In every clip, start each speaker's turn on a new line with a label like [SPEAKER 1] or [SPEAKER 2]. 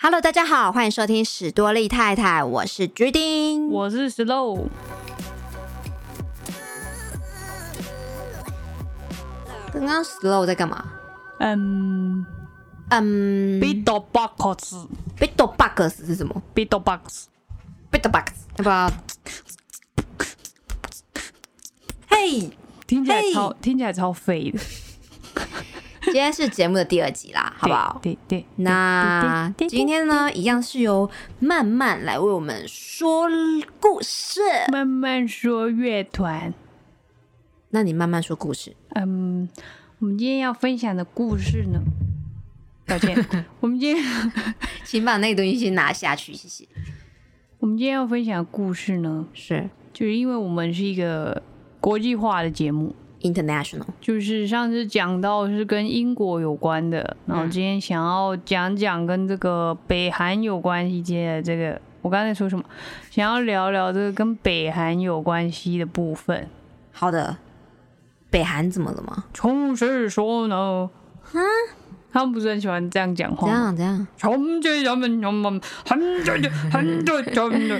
[SPEAKER 1] Hello，大家好，欢迎收听史多利太太，我是决定。
[SPEAKER 2] 我是 Slow，
[SPEAKER 1] 刚刚 Slow 在干嘛？
[SPEAKER 2] 嗯
[SPEAKER 1] 嗯
[SPEAKER 2] b i t o
[SPEAKER 1] Box，Bitbox 是什么
[SPEAKER 2] b i t o
[SPEAKER 1] Box，？Bitbox 要不要？嘿，
[SPEAKER 2] 听起来超听起来超废的，
[SPEAKER 1] 今天是节目的第二集啦，好不好？
[SPEAKER 2] 对对，
[SPEAKER 1] 那今天呢，一样是由慢慢来为我们说故事。
[SPEAKER 2] 慢慢说乐团。
[SPEAKER 1] 那你慢慢说故事。
[SPEAKER 2] 嗯，我们今天要分享的故事呢，抱歉，我们今天
[SPEAKER 1] 请把那个东西先拿下去，谢谢。
[SPEAKER 2] 我们今天要分享的故事呢，
[SPEAKER 1] 是
[SPEAKER 2] 就是因为我们是一个国际化的节目，
[SPEAKER 1] international，
[SPEAKER 2] 就是上次讲到是跟英国有关的，然后今天想要讲讲跟这个北韩有关系的这个，我刚才说什么？想要聊聊这个跟北韩有关系的部分。
[SPEAKER 1] 好的。北韩怎么了吗？
[SPEAKER 2] 从是说呢，他们不是很喜欢这样讲话这？
[SPEAKER 1] 样这样？
[SPEAKER 2] 从这他们他们很多很多很多，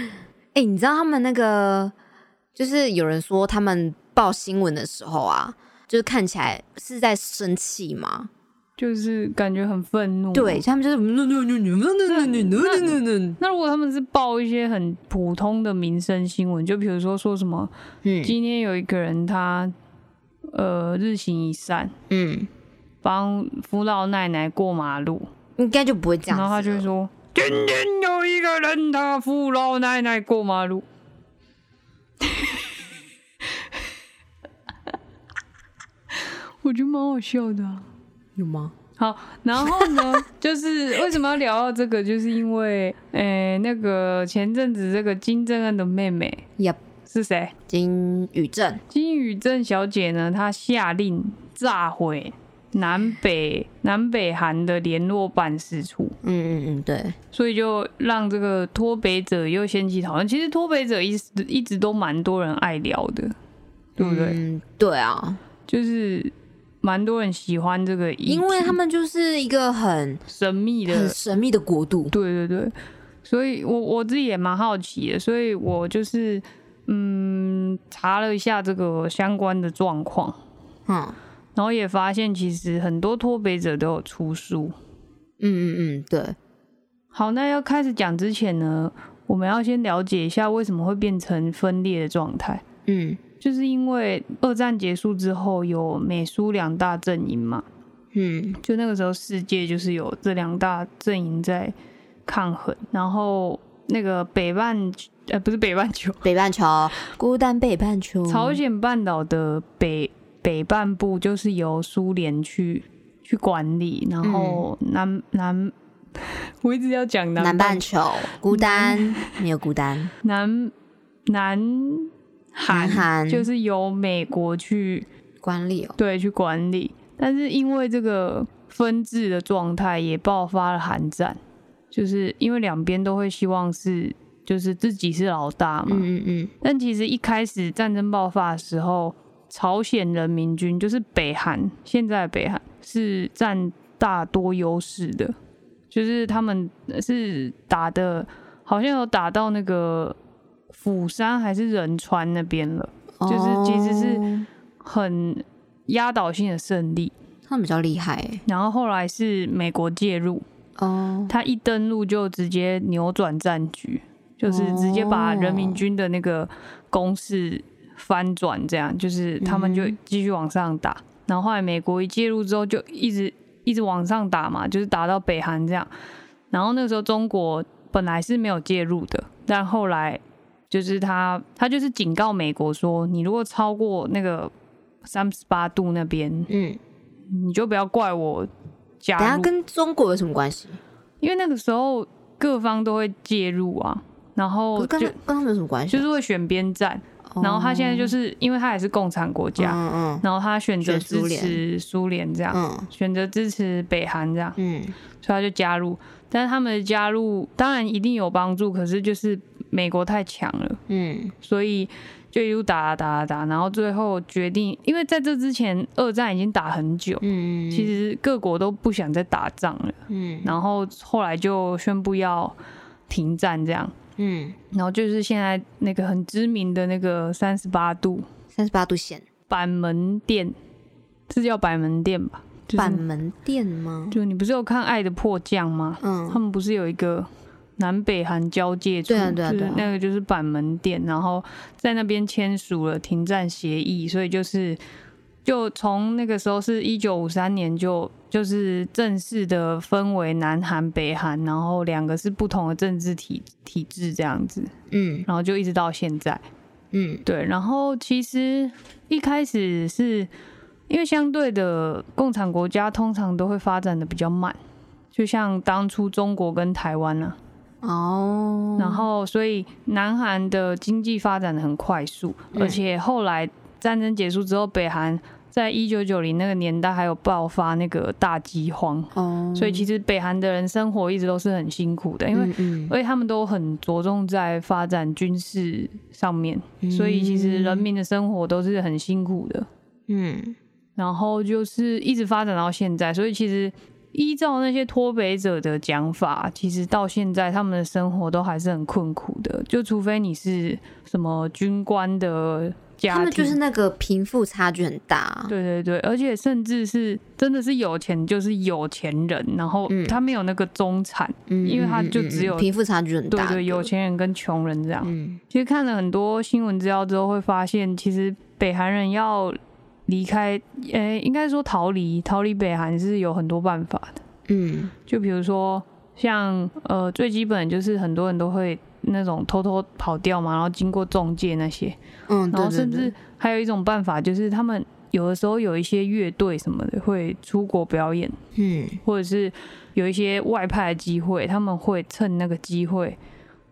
[SPEAKER 1] 哎、你知道他们那个，就是有人说他们报新闻的时候啊，就是看起来是在生气吗？
[SPEAKER 2] 就是感觉很愤怒。
[SPEAKER 1] 对，，他们就是
[SPEAKER 2] 那如果他们是报一些很普通的民生新闻，就比如说说什么
[SPEAKER 1] 嗯
[SPEAKER 2] 今天有一个人他呃日行一善，
[SPEAKER 1] 嗯，
[SPEAKER 2] 帮扶老奶奶过马路，
[SPEAKER 1] 应该就不会这样。
[SPEAKER 2] 然后他就会说：“今天有一个人他扶老奶奶过马路。”我觉得蛮好笑的、啊。
[SPEAKER 1] 有吗？
[SPEAKER 2] 好，然后呢，就是为什么要聊到这个，就是因为，诶、那个前阵子这个金正恩的妹妹
[SPEAKER 1] 呀，
[SPEAKER 2] 是谁？
[SPEAKER 1] 金宇镇，
[SPEAKER 2] 金宇镇小姐呢，她下令炸毁南北南北韩的联络办事处，
[SPEAKER 1] 嗯嗯嗯，对，
[SPEAKER 2] 所以就让这个脱北者又掀起讨论。其实脱北者一直一直都蛮多人爱聊的，对不对？
[SPEAKER 1] 嗯，对啊，
[SPEAKER 2] 就是蛮多人喜欢这个，
[SPEAKER 1] 因为他们就是一个很
[SPEAKER 2] 神秘的。
[SPEAKER 1] 很神秘的国度。
[SPEAKER 2] 对对对，所以我我自己也蛮好奇的，所以我就是嗯查了一下这个相关的状况，
[SPEAKER 1] 嗯。
[SPEAKER 2] 然后也发现其实很多脱北者都有出书。
[SPEAKER 1] 嗯嗯嗯，对，
[SPEAKER 2] 好，那要开始讲之前呢，我们要先了解一下为什么会变成分裂的状态，
[SPEAKER 1] 嗯
[SPEAKER 2] 就是因为二战结束之后有美苏两大阵营嘛，
[SPEAKER 1] 嗯
[SPEAKER 2] 就那个时候世界就是有这两大阵营在抗衡，然后那个北半呃不是北半球，
[SPEAKER 1] 北半球，孤单北半球，
[SPEAKER 2] 朝鲜半岛的北北半部就是由苏联去去管理，然后南、南我一直要讲南
[SPEAKER 1] 南
[SPEAKER 2] 半
[SPEAKER 1] 半球，孤单没有孤单，
[SPEAKER 2] 南南韩
[SPEAKER 1] 南韩。
[SPEAKER 2] 就是由美国去
[SPEAKER 1] 管理哦，
[SPEAKER 2] 对去管理，但是因为这个分治的状态，也爆发了韩战，就是因为两边都会希望是就是自己是老大嘛，
[SPEAKER 1] 嗯嗯嗯，
[SPEAKER 2] 但其实一开始战争爆发的时候，朝鲜人民军就是北韩，现在的北韩是占大多优势的，就是他们是打的，好像有打到那个釜山还是仁川那边了，就是其实是
[SPEAKER 1] 哦
[SPEAKER 2] 很压倒性的胜利。
[SPEAKER 1] 他们比较厉害欸
[SPEAKER 2] 然后后来是美国介入，
[SPEAKER 1] 哦，
[SPEAKER 2] 他一登陆就直接扭转战局，就是直接把人民军的那个攻势翻转，这样就是他们就继续往上打。然后后来美国一介入之后，就一直一直往上打嘛，就是打到北韩这样。然后那个时候中国本来是没有介入的，但后来就是他他就是警告美国说，你如果超过那个三十八度那边，
[SPEAKER 1] 嗯，
[SPEAKER 2] 你就不要怪我加入。
[SPEAKER 1] 等下跟中国有什么关系？
[SPEAKER 2] 因为那个时候各方都会介入啊，然后就
[SPEAKER 1] 是跟跟他们有什么关系啊？
[SPEAKER 2] 就是会选边站，然后他现在就是因为他也是共产国家，
[SPEAKER 1] 嗯嗯
[SPEAKER 2] 然后他选择支持苏联这样，
[SPEAKER 1] 嗯
[SPEAKER 2] 选择支持北韩这样，
[SPEAKER 1] 嗯
[SPEAKER 2] 所以他就加入。但是他们的加入当然一定有帮助，可是就是美国太强了，
[SPEAKER 1] 嗯。
[SPEAKER 2] 所以就一路打打打打，然后最后决定，因为在这之前二战已经打很久，
[SPEAKER 1] 嗯，
[SPEAKER 2] 其实各国都不想再打仗了，
[SPEAKER 1] 嗯。
[SPEAKER 2] 然后后来就宣布要停战这样，
[SPEAKER 1] 嗯，
[SPEAKER 2] 然后就是现在那个很知名的那个三十八度。
[SPEAKER 1] 三十八度线。
[SPEAKER 2] 板门店，是叫板门店吧？就是
[SPEAKER 1] 板门店吗？
[SPEAKER 2] 就你不是有看《爱的迫降》吗？嗯。他
[SPEAKER 1] 嗯
[SPEAKER 2] 们不是有一个南北韩交界处，
[SPEAKER 1] 对啊对对啊。
[SPEAKER 2] 那个就是板门店，然后在那边签署了停战协议，所以就是就从那个时候是一九五三年就就是正式的分为南韩、北韩，然后两个是不同的政治体体制这样子，
[SPEAKER 1] 嗯。
[SPEAKER 2] 然后就一直到现在。
[SPEAKER 1] 嗯。
[SPEAKER 2] 对，然后其实一开始是因为相对的共产国家通常都会发展的比较慢，就像当初中国跟台湾啊，
[SPEAKER 1] 哦，
[SPEAKER 2] 然后所以南韩的经济发展的很快速，
[SPEAKER 1] 嗯
[SPEAKER 2] 而且后来战争结束之后，北韩在一九九零那个年代还有爆发那个大饥荒，
[SPEAKER 1] 哦，
[SPEAKER 2] 所以其实北韩的人生活一直都是很辛苦的，因为
[SPEAKER 1] 嗯嗯。
[SPEAKER 2] 而且他们都很着重在发展军事上面，所以其实人民的生活都是很辛苦的。
[SPEAKER 1] 嗯。
[SPEAKER 2] 然后就是一直发展到现在，所以其实依照那些脱北者的讲法，其实到现在他们的生活都还是很困苦的，就除非你是什么军官的家庭，
[SPEAKER 1] 他们就是那个贫富差距很大，
[SPEAKER 2] 对对对，而且甚至是真的是有钱就是有钱人，然后
[SPEAKER 1] 嗯
[SPEAKER 2] 他没有那个中产，
[SPEAKER 1] 嗯，
[SPEAKER 2] 因为他就只有
[SPEAKER 1] 嗯贫富差距很大的，
[SPEAKER 2] 对对，有钱人跟穷人这样。
[SPEAKER 1] 嗯
[SPEAKER 2] 其实看了很多新闻资料之后，会发现其实北韩人要离开，呃，应该说逃离逃离北韩是有很多办法的。
[SPEAKER 1] 嗯
[SPEAKER 2] 就比如说像呃最基本就是很多人都会那种偷偷跑掉嘛，然后经过中介那些，
[SPEAKER 1] 嗯，
[SPEAKER 2] 然后甚至还有一种办法就是他们有的时候有一些乐队什么的会出国表演，
[SPEAKER 1] 嗯
[SPEAKER 2] 或者是有一些外派的机会，他们会趁那个机会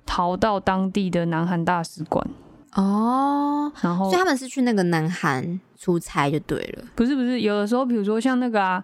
[SPEAKER 2] 逃到当地的南韩大使馆。
[SPEAKER 1] 哦，
[SPEAKER 2] 然后
[SPEAKER 1] 所以他们是去那个南韩出差就对了，
[SPEAKER 2] 不是不是，有的时候比如说像那个啊，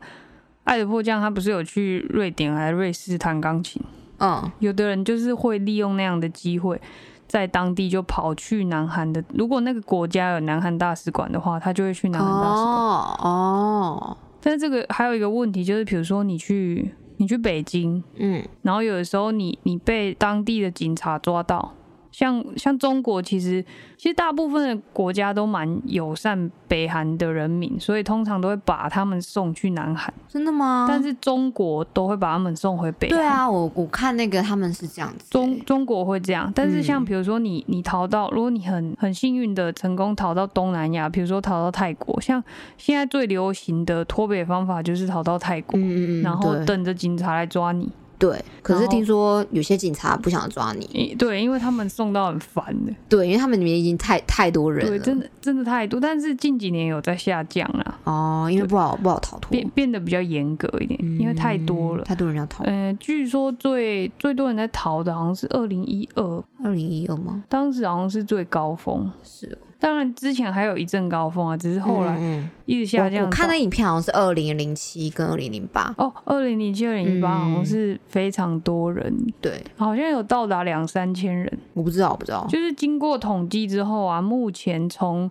[SPEAKER 2] 爱的迫降，他不是有去瑞典还是瑞士弹钢琴？
[SPEAKER 1] 嗯
[SPEAKER 2] 有的人就是会利用那样的机会，在当地就跑去南韩的。如果那个国家有南韩大使馆的话，他就会去南韩大使馆。
[SPEAKER 1] 哦哦，
[SPEAKER 2] 但是这个还有一个问题，就是比如说你去你去北京，
[SPEAKER 1] 嗯
[SPEAKER 2] 然后有的时候你你被当地的警察抓到，像像中国其实其实大部分的国家都蛮友善北韩的人民，所以通常都会把他们送去南韩，
[SPEAKER 1] 真的吗？
[SPEAKER 2] 但是中国都会把他们送回北韩。
[SPEAKER 1] 对啊，我我看那个他们是这样子欸，
[SPEAKER 2] 中中国会这样，但是像
[SPEAKER 1] 嗯
[SPEAKER 2] 比如说你你逃到，如果你很很幸运的成功逃到东南亚，比如说逃到泰国，像现在最流行的脱北方法就是逃到泰国，
[SPEAKER 1] 嗯嗯嗯，
[SPEAKER 2] 然后等着警察来抓你。
[SPEAKER 1] 对，可是听说有些警察不想抓你，
[SPEAKER 2] 对，因为他们送到很烦的，
[SPEAKER 1] 对，因为他们里面已经太太多人
[SPEAKER 2] 对，
[SPEAKER 1] 了，
[SPEAKER 2] 真的真的太多，但是近几年有在下降啦，
[SPEAKER 1] 哦，因为不好不好逃脱，
[SPEAKER 2] 变变得比较严格一点，因为太多了
[SPEAKER 1] 嗯。太多人要逃。
[SPEAKER 2] 呃，据说最最多人在逃的好像是二零一二，
[SPEAKER 1] 二零一二吗？
[SPEAKER 2] 当时好像是最高峰。
[SPEAKER 1] 是哦，
[SPEAKER 2] 当然之前还有一阵高峰啊，只是后来
[SPEAKER 1] 嗯
[SPEAKER 2] 一直下降到。
[SPEAKER 1] 我我看那影片好像是二零零七跟二零零八，
[SPEAKER 2] 哦，二零零七、二零零八
[SPEAKER 1] 嗯
[SPEAKER 2] 好像是非常多人，
[SPEAKER 1] 对，
[SPEAKER 2] 好像有到达两三千人。
[SPEAKER 1] 我不知道，我不知道，
[SPEAKER 2] 就是经过统计之后啊，目前从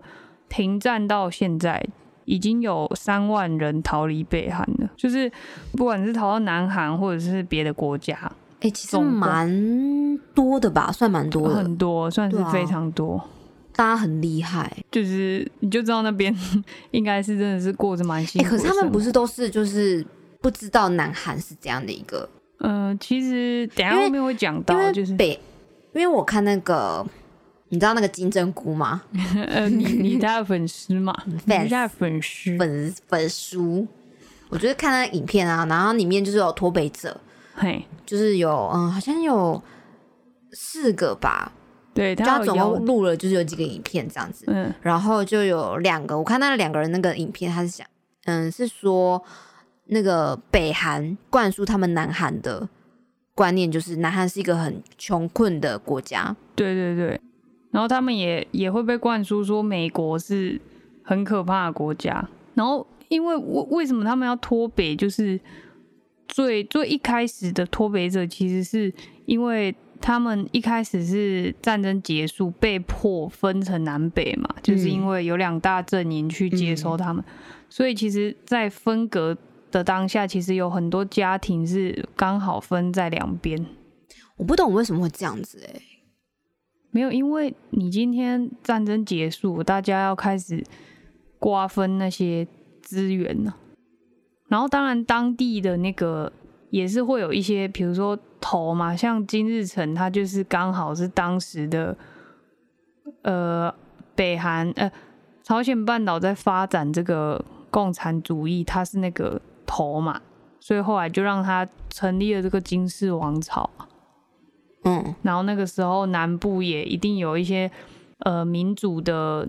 [SPEAKER 2] 停战到现在，已经有三万人逃离北韩了。就是不管是逃到南韩或者是别的国家，
[SPEAKER 1] 哎、其实蛮多的吧，算蛮多的，
[SPEAKER 2] 很多，算是非常多。
[SPEAKER 1] 大家很厉害。
[SPEAKER 2] 就是你就知道那边 应该是真的是过着蛮
[SPEAKER 1] 哎、
[SPEAKER 2] 辛苦的
[SPEAKER 1] 可是他们不是都是就是不知道南韩是这样的一个，
[SPEAKER 2] 活，嗯、其实等下后面会讲到，就是
[SPEAKER 1] 北，因为我看那个，你知道那个金针菇吗？
[SPEAKER 2] 呃，你你家的粉丝嘛，你家的粉丝，
[SPEAKER 1] 粉粉书，我就是看那个影片啊，然后里面就是有脱北者，
[SPEAKER 2] 嘿，
[SPEAKER 1] 就是有嗯，好像有四个吧，
[SPEAKER 2] 对
[SPEAKER 1] 就他总共录了就是有几个影片这样子，
[SPEAKER 2] 嗯。
[SPEAKER 1] 然后就有两个，我看那两个人那个影片，他是想，嗯，是说那个北韩灌输他们南韩的观念，就是南韩是一个很穷困的国家，
[SPEAKER 2] 对对对，然后他们也也会被灌输说美国是很可怕的国家，然后因为为为什么他们要脱北，就是最最一开始的脱北者其实是因为他们一开始是战争结束被迫分成南北嘛，就是因为有两大阵营去接收他们，所以其实，在分隔的当下，其实有很多家庭是刚好分在两边。
[SPEAKER 1] 我不懂为什么会这样子哎、
[SPEAKER 2] 没有，因为你今天战争结束，大家要开始瓜分那些资源呢、然后当然当地的那个也是会有一些，比如说头嘛，像金日成，他就是刚好是当时的呃北韩呃朝鲜半岛在发展这个共产主义，他是那个头嘛，所以后来就让他成立了这个金氏王朝。
[SPEAKER 1] 嗯
[SPEAKER 2] 然后那个时候南部也一定有一些呃民主的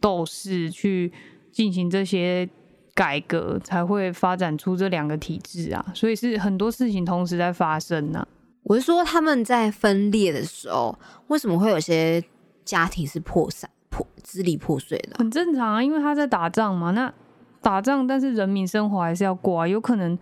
[SPEAKER 2] 斗士去进行这些改革，才会发展出这两个体制啊。所以是很多事情同时在发生啊呢、
[SPEAKER 1] 我是说他们在分裂的时候，为什么会有些家庭是破散、破支离破碎的啊？
[SPEAKER 2] 很正常啊，因为他在打仗嘛。那打仗，但是人民生活还是要过啊。有可能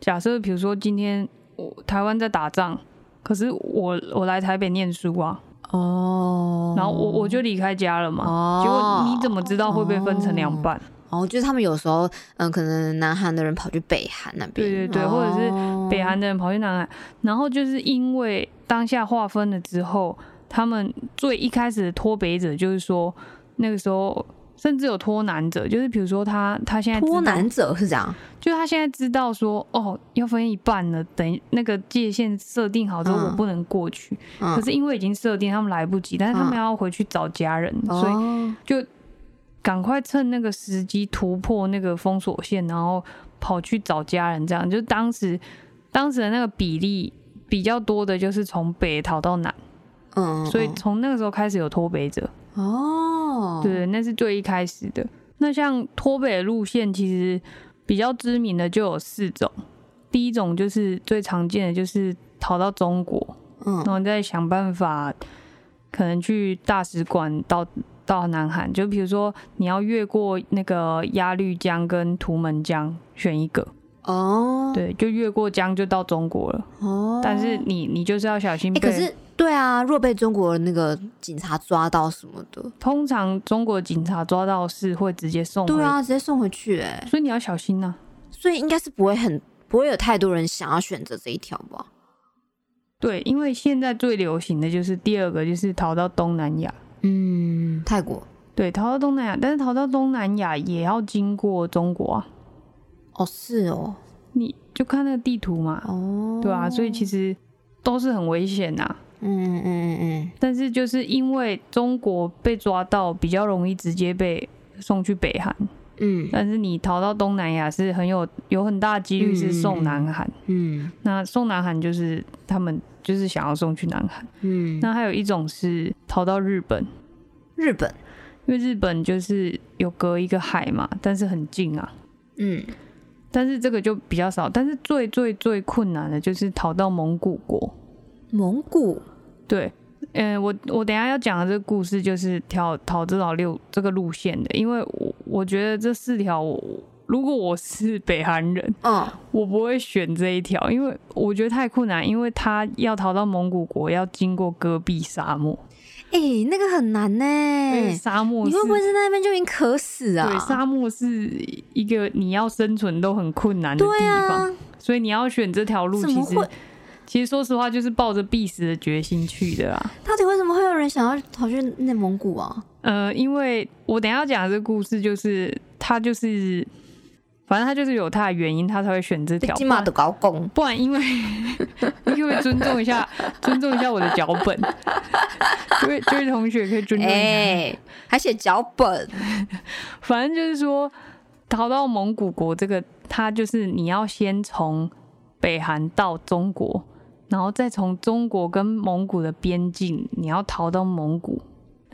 [SPEAKER 2] 假设，比如说今天我台湾在打仗，可是我我来台北念书啊，
[SPEAKER 1] 哦
[SPEAKER 2] 然后我我就离开家了嘛。
[SPEAKER 1] 哦
[SPEAKER 2] 结果你怎么知道会被分成两半？
[SPEAKER 1] 哦，就是他们有时候，嗯，可能南韩的人跑去北韩那边，
[SPEAKER 2] 对对对或者是
[SPEAKER 1] 哦
[SPEAKER 2] 北韩的人跑去南韩，然后就是因为当下划分了之后，他们最一开始的脱北者就是说，那个时候甚至有脱南者，就是比如说他他现在
[SPEAKER 1] 脱南者是这样，
[SPEAKER 2] 就是他现在知道说哦要分一半了，等那个界限设定好之后，
[SPEAKER 1] 嗯。
[SPEAKER 2] 我不能过去。
[SPEAKER 1] 嗯。
[SPEAKER 2] 可是因为已经设定，他们来不及，但是他们要回去找家人，所以
[SPEAKER 1] 哦。
[SPEAKER 2] 就赶快趁那个时机突破那个封锁线，然后跑去找家人。这样就当时当时的那个比例比较多的，就是从北逃到南，
[SPEAKER 1] 嗯，
[SPEAKER 2] 所以从那个时候开始有脱北者。
[SPEAKER 1] 哦，
[SPEAKER 2] 对，那是最一开始的。那像脱北路线，其实比较知名的就有四种。第一种就是最常见的，就是逃到中国，
[SPEAKER 1] 嗯
[SPEAKER 2] 然后再想办法，可能去大使馆到到南韩。就比如说你要越过那个鸭绿江跟图们江，选一个，
[SPEAKER 1] 哦，
[SPEAKER 2] 对，就越过江就到中国了。
[SPEAKER 1] 哦，
[SPEAKER 2] 但是你你就是要小心。
[SPEAKER 1] 可是对啊，若被中国那个警察抓到什么的，
[SPEAKER 2] 通常中国警察抓到是会直接送回，
[SPEAKER 1] 对啊，直接送回去、哎，
[SPEAKER 2] 所以你要小心呐、
[SPEAKER 1] 所以应该是不会很不会有太多人想要选择这一条吧？
[SPEAKER 2] 对，因为现在最流行的就是第二个，就是逃到东南亚。
[SPEAKER 1] 嗯，泰国。
[SPEAKER 2] 对，逃到东南亚，但是逃到东南亚也要经过中国啊。
[SPEAKER 1] 哦，是哦，
[SPEAKER 2] 你就看那个地图嘛，
[SPEAKER 1] 哦，
[SPEAKER 2] 对啊，所以其实都是很危险呐。
[SPEAKER 1] 嗯嗯嗯嗯。
[SPEAKER 2] 但是就是因为中国被抓到，比较容易直接被送去北韩，
[SPEAKER 1] 嗯。
[SPEAKER 2] 但是你逃到东南亚是很有有很大几率是送南韩。
[SPEAKER 1] 嗯。
[SPEAKER 2] 那送南韩就是他们就是想要送去南韩。
[SPEAKER 1] 嗯，
[SPEAKER 2] 那还有一种是逃到日本，
[SPEAKER 1] 日本，
[SPEAKER 2] 因为日本就是有隔一个海嘛，但是很近啊。
[SPEAKER 1] 嗯
[SPEAKER 2] 但是这个就比较少，但是最最最困难的就是逃到蒙古国。
[SPEAKER 1] 蒙古，
[SPEAKER 2] 对，嗯、我我等一下要讲的这个故事就是逃逃这条六这个路线的，因为我我觉得这四条我如果我是北韩人，
[SPEAKER 1] 嗯
[SPEAKER 2] 我不会选这一条，因为我觉得太困难，因为他要逃到蒙古国要经过戈壁沙漠，
[SPEAKER 1] 哎、那个很难呢、
[SPEAKER 2] 沙漠是
[SPEAKER 1] 你会不会在那边就已经渴死啊？
[SPEAKER 2] 对，沙漠是一个你要生存都很困难的地方，
[SPEAKER 1] 啊，
[SPEAKER 2] 所以你要选这条路，其实？其实说实话，就是抱着必死的决心去的啦。
[SPEAKER 1] 到底为什么会有人想要逃去内蒙古啊？
[SPEAKER 2] 呃，因为我等一下要讲的这个故事，就是他就是，反正他就是有他的原因，他才会选这条。不然
[SPEAKER 1] 金马的高工，
[SPEAKER 2] 不然，因为你可不可以尊重一下，尊重一下我的脚本？这位这位同学可以尊重一下。
[SPEAKER 1] 哎、还写脚本，
[SPEAKER 2] 反正就是说，逃到蒙古国这个，他就是你要先从北韩到中国，然后再从中国跟蒙古的边境，你要逃到蒙古。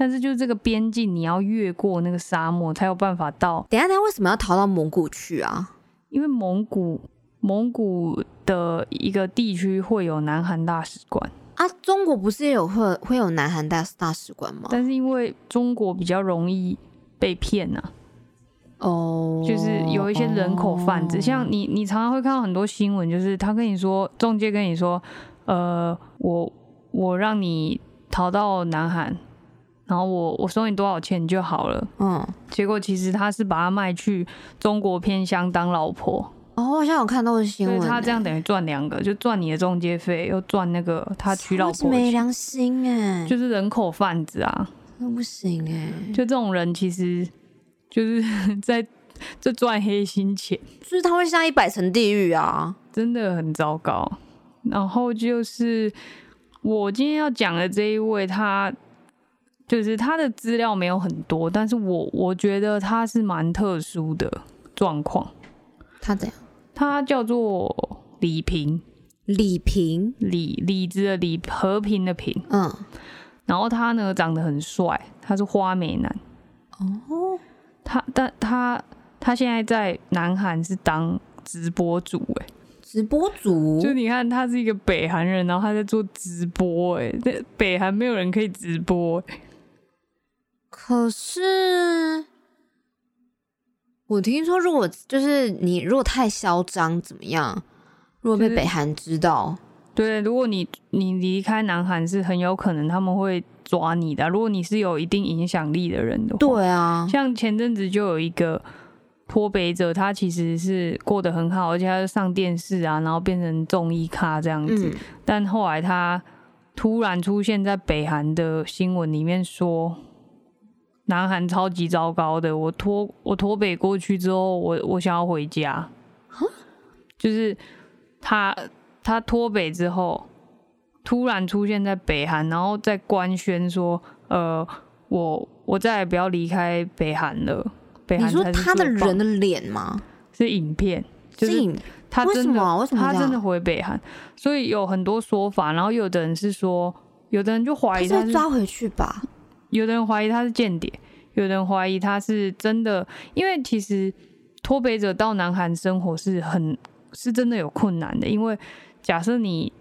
[SPEAKER 2] 但是就是这个边境，你要越过那个沙漠，才有办法到。
[SPEAKER 1] 等下，等一下，为什么要逃到蒙古去啊？
[SPEAKER 2] 因为蒙古蒙古的一个地区会有南韩大使馆，
[SPEAKER 1] 啊，中国不是也有会会有南韩大大使馆吗？
[SPEAKER 2] 但是因为中国比较容易被骗啊，
[SPEAKER 1] 哦，
[SPEAKER 2] 就是有一些人口贩子，
[SPEAKER 1] 哦
[SPEAKER 2] 像你，你常常会看到很多新闻，就是他跟你说，中介跟你说，呃，我我让你逃到南韩，然后我我收你多少钱就好了。
[SPEAKER 1] 嗯，
[SPEAKER 2] 结果其实他是把他卖去中国偏乡当老婆，
[SPEAKER 1] 哦，我好像有看到新闻
[SPEAKER 2] 他这样等于赚两个，就赚你的中介费，又赚那个他娶老婆
[SPEAKER 1] 没良心哎，
[SPEAKER 2] 就是人口贩子啊。
[SPEAKER 1] 那不行哎，
[SPEAKER 2] 就这种人其实就是 在这赚黑心钱。
[SPEAKER 1] 就是他会下一百层地狱啊。
[SPEAKER 2] 真的很糟糕。然后就是我今天要讲的这一位，他就是他的资料没有很多，但是我我觉得他是蛮特殊的状况。
[SPEAKER 1] 他怎样？
[SPEAKER 2] 他叫做李平，
[SPEAKER 1] 李平，
[SPEAKER 2] 李李子的李，和平的平。
[SPEAKER 1] 嗯，
[SPEAKER 2] 然后他呢长得很帅，他是花美男。
[SPEAKER 1] 哦，
[SPEAKER 2] 他但他他现在在南韩是当直播主哎、
[SPEAKER 1] 直播主，
[SPEAKER 2] 就你看，他是一个北韩人，然后他在做直播、哎，在北韩没有人可以直播、哎
[SPEAKER 1] 可是我听说，如果就是你如果太嚣张，怎么样？如果被北韩知道，
[SPEAKER 2] 对，如果你你离开南韩，是很有可能他们会抓你的。如果你是有一定影响力的人的话，
[SPEAKER 1] 对啊，
[SPEAKER 2] 像前阵子就有一个脱北者，他其实是过得很好，而且他就上电视啊，然后变成综艺咖这样子。
[SPEAKER 1] 嗯，
[SPEAKER 2] 但后来他突然出现在北韩的新闻里面说，南韩超级糟糕的，我脱我脱北过去之后，我我想要回家，就是他他脱北之后，突然出现在北韩，然后再官宣说，呃，我我再也不要离开北韩了。北
[SPEAKER 1] 你说
[SPEAKER 2] 韩才是
[SPEAKER 1] 他的人的脸吗？
[SPEAKER 2] 是影片，就是
[SPEAKER 1] 影
[SPEAKER 2] 他真的他真的回北韩，所以有很多说法。然后有的人是说，有的人就怀疑他，
[SPEAKER 1] 抓回去吧？
[SPEAKER 2] 有的人怀疑他是间谍，有的人怀疑他是真的。因为其实脱北者到南韩生活是很是真的有困难的，因为假设你。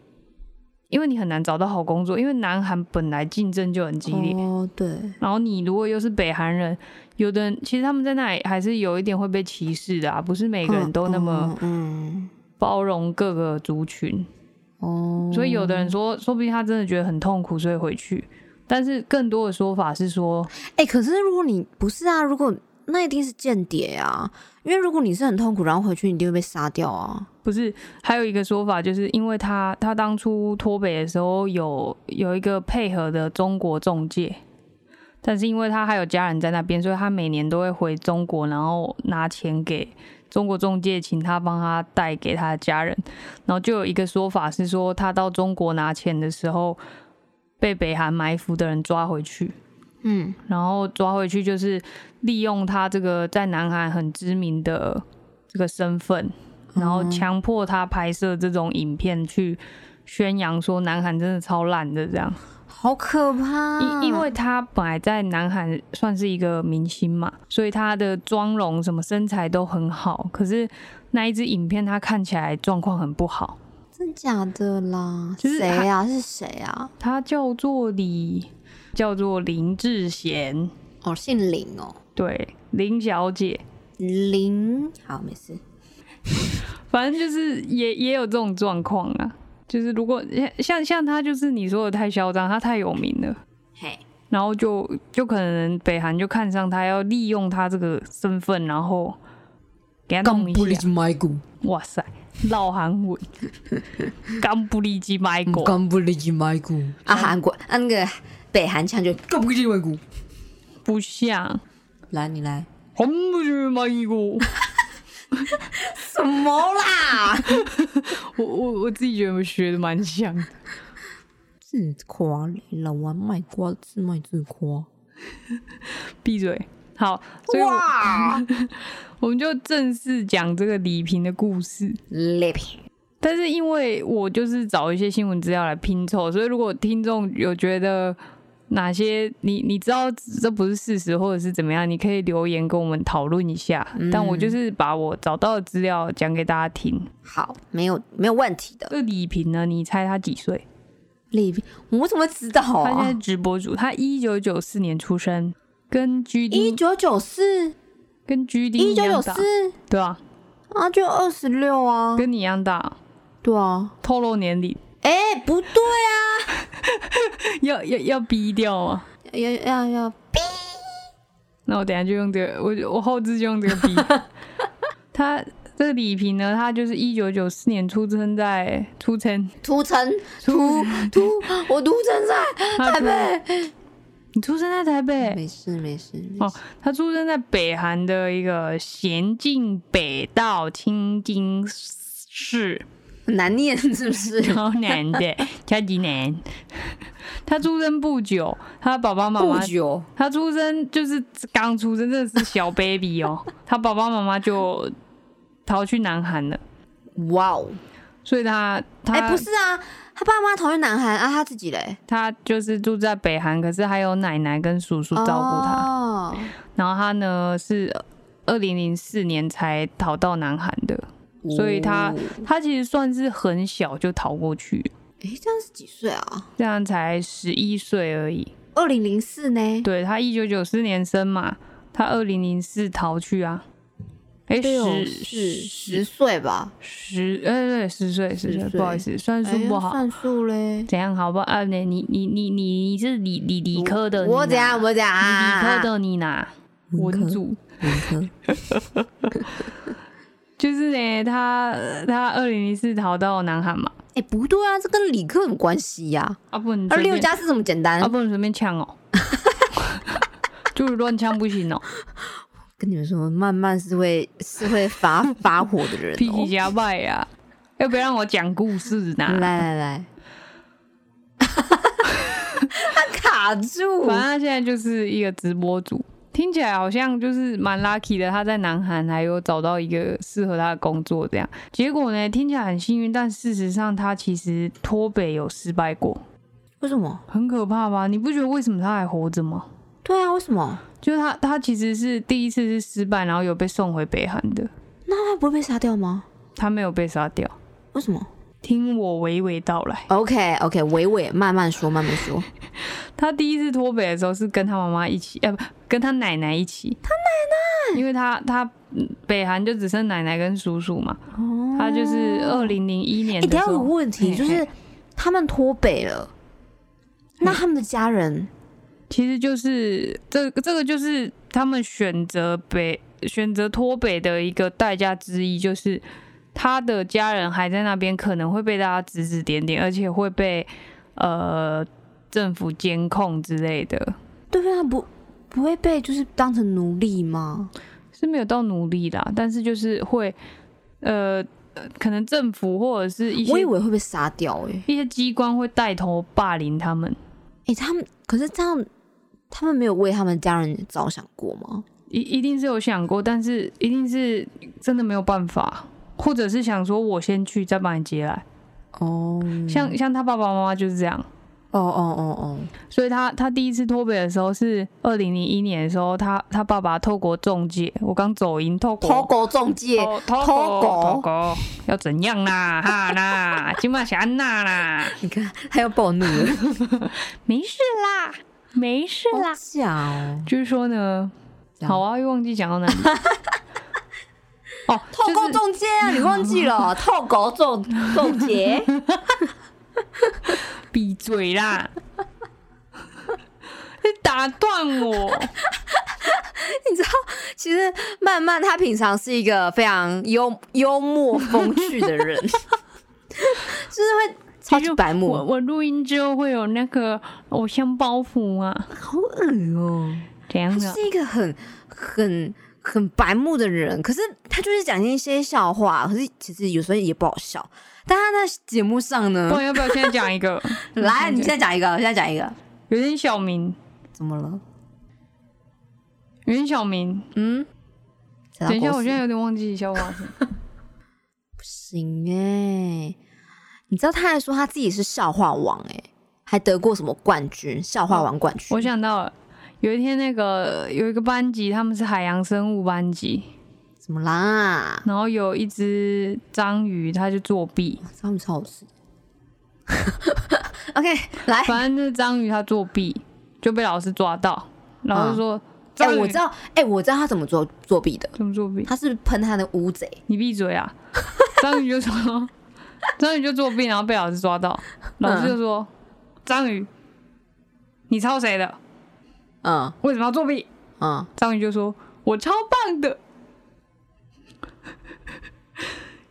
[SPEAKER 2] 因为你很难找到好工作，因为南韩本来竞争就很激烈，
[SPEAKER 1] 哦，对，
[SPEAKER 2] 然后你如果又是北韩人，有的人其实他们在那里还是有一点会被歧视的啊，不是每个人都那么
[SPEAKER 1] 嗯，
[SPEAKER 2] 包容各个族群，
[SPEAKER 1] 嗯哦，
[SPEAKER 2] 所以有的人说，说不定他真的觉得很痛苦，所以回去。但是更多的说法是说，
[SPEAKER 1] 哎、可是如果你不是啊，如果那一定是间谍啊，因为如果你是很痛苦，然后回去，你一定会被杀掉啊。
[SPEAKER 2] 不是还有一个说法，就是因为他他当初脱北的时候有有一个配合的中国中介，但是因为他还有家人在那边，所以他每年都会回中国，然后拿钱给中国中介，请他帮他带给他的家人。然后就有一个说法是说，他到中国拿钱的时候，被北韩埋伏的人抓回去。
[SPEAKER 1] 嗯，
[SPEAKER 2] 然后抓回去就是利用他这个在南韩很知名的这个身份，然后强迫他拍摄这种影片去宣扬说南韩真的超烂的这样，
[SPEAKER 1] 好可怕。
[SPEAKER 2] 因因为他本来在南韩算是一个明星嘛，所以他的妆容什么身材都很好，可是那一支影片他看起来状况很不好，
[SPEAKER 1] 真假的啦？
[SPEAKER 2] 就是
[SPEAKER 1] 谁呀、是谁啊？
[SPEAKER 2] 他叫做李叫做林志贤，
[SPEAKER 1] 哦，姓林哦，
[SPEAKER 2] 对林小姐。
[SPEAKER 1] 林。好，没事。
[SPEAKER 2] 反正就是也也有这种状况啊，就是如果像像他就是你说的太嚣张，他太有名了，
[SPEAKER 1] 嘿，
[SPEAKER 2] 然后就就可能北韩就看上他，要利用他这个身份，然后给他弄一下。哇塞，老韩文，干不利基买过，
[SPEAKER 1] 干不离买股啊，韩国啊那个北韩腔就干不离买股。
[SPEAKER 2] 不像
[SPEAKER 1] 来，你来。
[SPEAKER 2] 红不是买过。
[SPEAKER 1] 什么啦？
[SPEAKER 2] 我我我自己觉得我学的蛮像的。
[SPEAKER 1] 自夸嘞，老王卖瓜，自卖自夸。
[SPEAKER 2] 闭嘴。好，所以我
[SPEAKER 1] 哇，
[SPEAKER 2] 我们就正式讲这个李平的故事。但是因为我就是找一些新闻资料来拼凑，所以如果听众有觉得哪些你你知道这不是事实或者是怎么样，你可以留言跟我们讨论一下。但我就是把我找到的资料讲给大家听。
[SPEAKER 1] 好，没有没有问题的。
[SPEAKER 2] 这李平呢，你猜他几岁？
[SPEAKER 1] 李平，我怎么知道
[SPEAKER 2] 他现在
[SPEAKER 1] 啊？
[SPEAKER 2] 直播主，他一九九四年出生，跟 G D 一
[SPEAKER 1] 九九四，
[SPEAKER 2] 跟 G D
[SPEAKER 1] 一九九四
[SPEAKER 2] 对啊，
[SPEAKER 1] 啊，就二十六啊。
[SPEAKER 2] 跟你一样大，
[SPEAKER 1] 对啊。
[SPEAKER 2] 透露年龄。
[SPEAKER 1] 哎、不对啊！
[SPEAKER 2] 要要要逼掉啊？
[SPEAKER 1] 要要要，
[SPEAKER 2] 那我等下就用这个，我我后置就用这个逼。他这个李平呢，他就是一九九四年出生在出生
[SPEAKER 1] 土城出出，我出生在
[SPEAKER 2] 他
[SPEAKER 1] 台
[SPEAKER 2] 出
[SPEAKER 1] 北。
[SPEAKER 2] 你出生在台北，
[SPEAKER 1] 没事没事，没
[SPEAKER 2] 哦他出生在北韩的一个咸镜北道青津市，
[SPEAKER 1] 很难念是不是？
[SPEAKER 2] 超难的，超级难。他出生不久，他爸爸妈妈
[SPEAKER 1] 不久，
[SPEAKER 2] 他出生就是刚出生，真的是小 baby 哦。他爸爸妈妈就逃去南韩了，
[SPEAKER 1] 哇哦！
[SPEAKER 2] 所以他他、
[SPEAKER 1] 哎，不是啊，他爸妈逃去南韩啊，他自己嘞
[SPEAKER 2] 他就是住在北韩，可是还有奶奶跟叔叔照顾他。
[SPEAKER 1] 哦
[SPEAKER 2] 然后他呢是二零零四年才逃到南韩的，所以他
[SPEAKER 1] 哦
[SPEAKER 2] 他其实算是很小就逃过去，
[SPEAKER 1] 哎，这样是几岁啊？
[SPEAKER 2] 这样才十一岁而已。
[SPEAKER 1] 二零零四呢？
[SPEAKER 2] 对他一九九四年生嘛，他二零零四逃去啊。哎，
[SPEAKER 1] 六
[SPEAKER 2] 十
[SPEAKER 1] 是十岁吧？
[SPEAKER 2] 十，哎对，十岁，十岁，不好意思，算数
[SPEAKER 1] 哎
[SPEAKER 2] 不好。
[SPEAKER 1] 算数嘞。
[SPEAKER 2] 怎样好不好？啊，你你你你你你是理理理科的，
[SPEAKER 1] 我怎样？我怎样？
[SPEAKER 2] 你理科
[SPEAKER 1] 啊
[SPEAKER 2] 的你哪
[SPEAKER 1] 文
[SPEAKER 2] 组，
[SPEAKER 1] 文科
[SPEAKER 2] 就是呢，他他二零零四逃到南韩嘛，
[SPEAKER 1] 哎，不对啊，这跟理科有什么关系呀？
[SPEAKER 2] 啊不能
[SPEAKER 1] 二六加四这么简单
[SPEAKER 2] 啊？不能随便抢哦，就是乱抢不行哦，
[SPEAKER 1] 跟你们说，慢慢是会是会发发火的人哦。
[SPEAKER 2] 脾气加败呀，要不要让我讲故事呢？
[SPEAKER 1] 来来来，他卡住。
[SPEAKER 2] 反正他现在就是一个直播主，听起来好像就是蛮 lucky 的。他在南韩还有找到一个适合他的工作，这样结果呢，听起来很幸运，但事实上他其实脱北有失败过，
[SPEAKER 1] 为什么？
[SPEAKER 2] 很可怕吧？你不觉得为什么他还活着吗？
[SPEAKER 1] 对啊，为什么？
[SPEAKER 2] 就是他，他其实是第一次是失败，然后有被送回北韩的，
[SPEAKER 1] 那他不会被杀掉吗？
[SPEAKER 2] 他没有被杀掉。
[SPEAKER 1] 为什么
[SPEAKER 2] 听我娓娓道来
[SPEAKER 1] ，？OK OK，娓娓慢慢说，慢慢说。
[SPEAKER 2] 他第一次脱北的时候是跟他妈妈一起，呃，不，跟他奶奶一起。他奶奶，因为他他嗯北韩就只剩奶奶跟叔叔嘛，
[SPEAKER 1] 哦
[SPEAKER 2] 他就是二零零一年
[SPEAKER 1] 一下
[SPEAKER 2] 的时候。
[SPEAKER 1] 有个问题，
[SPEAKER 2] 嘿
[SPEAKER 1] 就是他们脱北了，那他们的家人
[SPEAKER 2] 其实就是这个这个就是他们选择北选择脱北的一个代价之一，就是他的家人还在那边，可能会被大家指指点点，而且会被呃政府监控之类的，
[SPEAKER 1] 对啊，不不会被就是当成奴隶吗？
[SPEAKER 2] 是没有到奴隶啦，但是就是会呃呃可能政府或者是一些
[SPEAKER 1] 我以为会被杀掉哎、
[SPEAKER 2] 一些机关会带头霸凌他们，
[SPEAKER 1] 哎、他们可是这样，他们没有为他们家人着想过吗？
[SPEAKER 2] 一一定是有想过，但是一定是真的没有办法，或者是想说我先去再把你接来。
[SPEAKER 1] 哦，
[SPEAKER 2] 像像他爸爸妈妈就是这样，
[SPEAKER 1] 哦哦哦哦，
[SPEAKER 2] 所以他他第一次脱北的时候是二零零一年的时候，他他爸爸透过中介，我刚走音，透过
[SPEAKER 1] 中介，
[SPEAKER 2] 偷偷
[SPEAKER 1] 偷
[SPEAKER 2] 狗要怎样啦？哈啦，今晚是安娜啦，
[SPEAKER 1] 你看他要暴怒了，
[SPEAKER 2] 没事啦，没事啦就是说呢，好啊，又忘记讲到哪里。哦，
[SPEAKER 1] 透过
[SPEAKER 2] 就是
[SPEAKER 1] 中介啊，你忘记了？透过中中介，
[SPEAKER 2] 闭嘴啦！你打断我，
[SPEAKER 1] 你知道，其实曼曼她平常是一个非常幽幽默风趣的人，就是会超级白目，
[SPEAKER 2] 我我录音之后会有那个偶像包袱啊，
[SPEAKER 1] 好恶哦、
[SPEAKER 2] 怎样的？
[SPEAKER 1] 他是一个很很很白目的人，可是他就是讲一些笑话，可是其实有时候也不好笑。但他在节目上呢
[SPEAKER 2] 不，然要不要现在讲一个？
[SPEAKER 1] 来，你现在讲一个，现在讲一个，
[SPEAKER 2] 有点小明，
[SPEAKER 1] 怎么了？
[SPEAKER 2] 有点小明。
[SPEAKER 1] 嗯，
[SPEAKER 2] 等一下，我现在
[SPEAKER 1] 在
[SPEAKER 2] 有点忘记笑话是。
[SPEAKER 1] 不行哎、你知道他还说他自己是笑话王哎、还得过什么冠军？笑话王冠军。
[SPEAKER 2] 我想到了，有一天那个有一个班级，他们是海洋生物班级，
[SPEAKER 1] 怎么啦？
[SPEAKER 2] 然后有一只章鱼，他就作弊。
[SPEAKER 1] 章鱼超好吃。OK，来，
[SPEAKER 2] 反正就是章鱼他作弊，就被老师抓到，老师说：“
[SPEAKER 1] 哎、我知道，哎、我知道他怎么做作弊的，
[SPEAKER 2] 怎么作弊？
[SPEAKER 1] 他是喷他的乌贼。
[SPEAKER 2] 你闭嘴啊！”章鱼就说：“章鱼就作弊，然后被老师抓到，老师就说：‘章鱼，你抄谁的？
[SPEAKER 1] 嗯
[SPEAKER 2] 为什么要作弊？
[SPEAKER 1] 嗯，
[SPEAKER 2] 章鱼就说：“我超棒的。”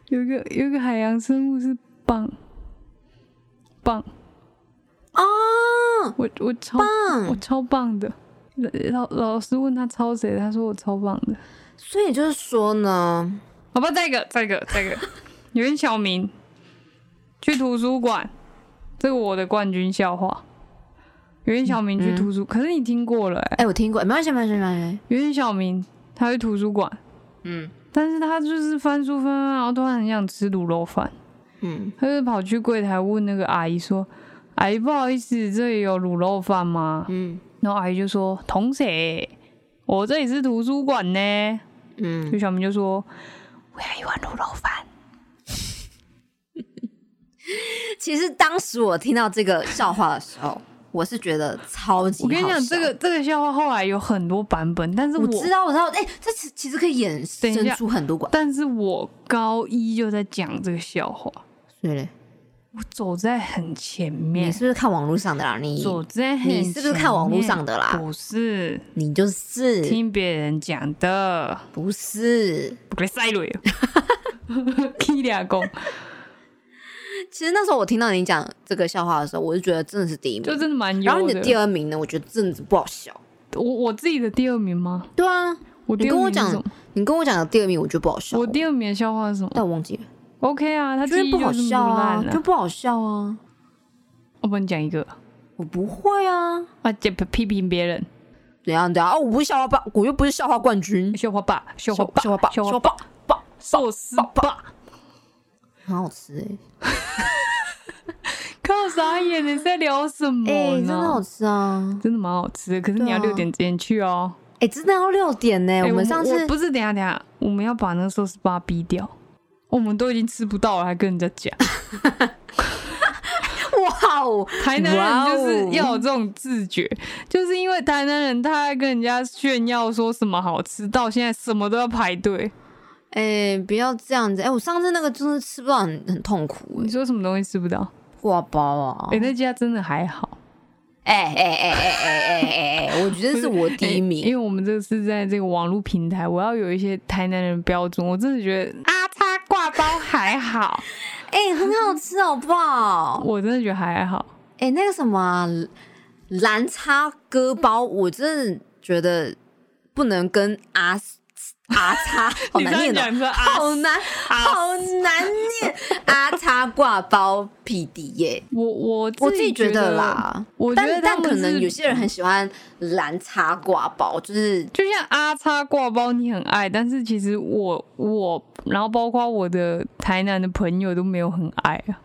[SPEAKER 2] 有一个有一个海洋生物是棒棒，
[SPEAKER 1] 啊，
[SPEAKER 2] 我我超
[SPEAKER 1] 棒
[SPEAKER 2] 我超棒的。老老师问他抄谁，他说我超棒的。
[SPEAKER 1] 所以就是说呢，
[SPEAKER 2] 好吧，再一个，再一个，再一个。袁小明去图书馆，这个我的冠军笑话。袁小明去图书，可是你听过了哎、
[SPEAKER 1] 哎、我听过，没关系，没关系，没关系。
[SPEAKER 2] 袁小明他去图书馆，
[SPEAKER 1] 嗯
[SPEAKER 2] 但是他就是翻书翻翻，然后突然很想吃卤肉饭，
[SPEAKER 1] 嗯，
[SPEAKER 2] 他就跑去柜台问那个阿姨说：“阿姨，不好意思，这里有卤肉饭吗？”
[SPEAKER 1] 嗯
[SPEAKER 2] 然后阿姨就说：“同学，我这里是图书馆呢。”
[SPEAKER 1] 嗯，
[SPEAKER 2] 袁小明就说：“我要一碗卤肉饭。
[SPEAKER 1] 其实当时我听到这个笑话的时候，我是觉得超”级
[SPEAKER 2] 我跟你讲，
[SPEAKER 1] 好笑
[SPEAKER 2] 这个这个笑话后来有很多版本，但是我
[SPEAKER 1] 我知道，我知道，哎、这其其实可以衍生出很多管。
[SPEAKER 2] 但是我高一就在讲这个笑话，
[SPEAKER 1] 对嘞，
[SPEAKER 2] 我走在很前面。
[SPEAKER 1] 你，是不是看网络上的啦？你
[SPEAKER 2] 走在很
[SPEAKER 1] 你是不是看网络上的啦？
[SPEAKER 2] 不是，
[SPEAKER 1] 你就是。
[SPEAKER 2] 听别人讲的，
[SPEAKER 1] 不是？
[SPEAKER 2] 不给塞雷，踢俩公，
[SPEAKER 1] 其实那时候我听到你讲这个笑话的时候，我就觉得真的是第一名。
[SPEAKER 2] 就真的蛮
[SPEAKER 1] 然后你的。第二名呢，我觉得真的是不好笑。
[SPEAKER 2] 我我自己的第二名吗？
[SPEAKER 1] 对啊，
[SPEAKER 2] 我
[SPEAKER 1] 你跟我讲你跟我讲的第二名，我觉得不好笑。
[SPEAKER 2] 我第二名的笑话是什么
[SPEAKER 1] 但我忘记了
[SPEAKER 2] ，？OK 啊，他记忆
[SPEAKER 1] 觉得不好笑啊，就不好笑啊。
[SPEAKER 2] 我帮你讲一个
[SPEAKER 1] 我不会啊，
[SPEAKER 2] 啊，这批评别人，
[SPEAKER 1] 怎样怎样？哦，我不是笑话霸，我又不是笑话冠军，
[SPEAKER 2] 笑话霸，笑话霸，
[SPEAKER 1] 笑话霸，
[SPEAKER 2] 笑话
[SPEAKER 1] 笑话霸，霸
[SPEAKER 2] 寿司霸，
[SPEAKER 1] 很好吃哎、
[SPEAKER 2] 看我傻眼，你在聊什么？
[SPEAKER 1] 真的好吃啊！
[SPEAKER 2] 真的蛮好吃的，可是你要六点之前去哦。
[SPEAKER 1] 哎、真的要六点呢、
[SPEAKER 2] 哎
[SPEAKER 1] 我们上次
[SPEAKER 2] 不是等下等下，我们要把那个寿司霸逼掉。我们都已经吃不到了，还跟人家讲，
[SPEAKER 1] 哇哦，
[SPEAKER 2] 台南人就是要有这种自觉，就是因为台南人他还跟人家炫耀说什么好吃，到现在什么都要排队。
[SPEAKER 1] 哎不要这样子。哎我上次那个真的吃不到很很痛苦
[SPEAKER 2] 你说什么东西吃不到？
[SPEAKER 1] 挂包啊。
[SPEAKER 2] 哎那家真的还好。
[SPEAKER 1] 哎哎哎哎哎哎哎哎我觉得是我第一名因
[SPEAKER 2] 为我们这是在这个网络平台我要有一些台南人标准我真的觉得阿叉挂包还好。
[SPEAKER 1] 哎很好吃好不好？
[SPEAKER 2] 我真的觉得还好。
[SPEAKER 1] 哎那个什么蓝叉割包我真的觉得不能跟阿阿叉 好难念哦、好难，好难念。阿叉挂包匹敌耶，
[SPEAKER 2] 我我
[SPEAKER 1] 我自己觉
[SPEAKER 2] 觉
[SPEAKER 1] 得，啦。
[SPEAKER 2] 我觉得
[SPEAKER 1] 但但可能有些人很喜欢蓝叉挂包，就是
[SPEAKER 2] 就像阿叉挂包你很爱，但是其实我我，然后包括我的台南的朋友都没有很爱啊，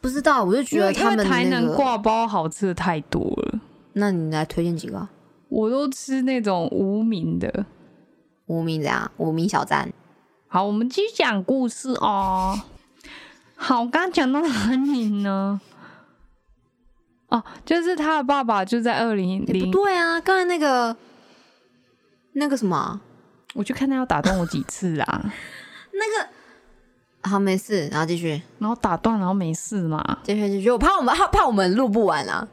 [SPEAKER 1] 不知道，我就觉得他们
[SPEAKER 2] 为台南
[SPEAKER 1] 那个。
[SPEAKER 2] 挂包好吃的太多了，
[SPEAKER 1] 那你来推荐几个啊？
[SPEAKER 2] 我都吃那种无名的。
[SPEAKER 1] 无名怎样？无名小站。
[SPEAKER 2] 好，我们继续讲故事哦。好，刚刚讲到哪里呢？哦，就是他的爸爸就在二零
[SPEAKER 1] 欸、
[SPEAKER 2] 零
[SPEAKER 1] 不，对啊，刚才那个那个什么啊，
[SPEAKER 2] 我就看他要打断我几次啊，
[SPEAKER 1] 那个好没事，然后继续，
[SPEAKER 2] 然后打断，然后没事嘛。
[SPEAKER 1] 继续继续，我怕我们怕怕我们录不完啊。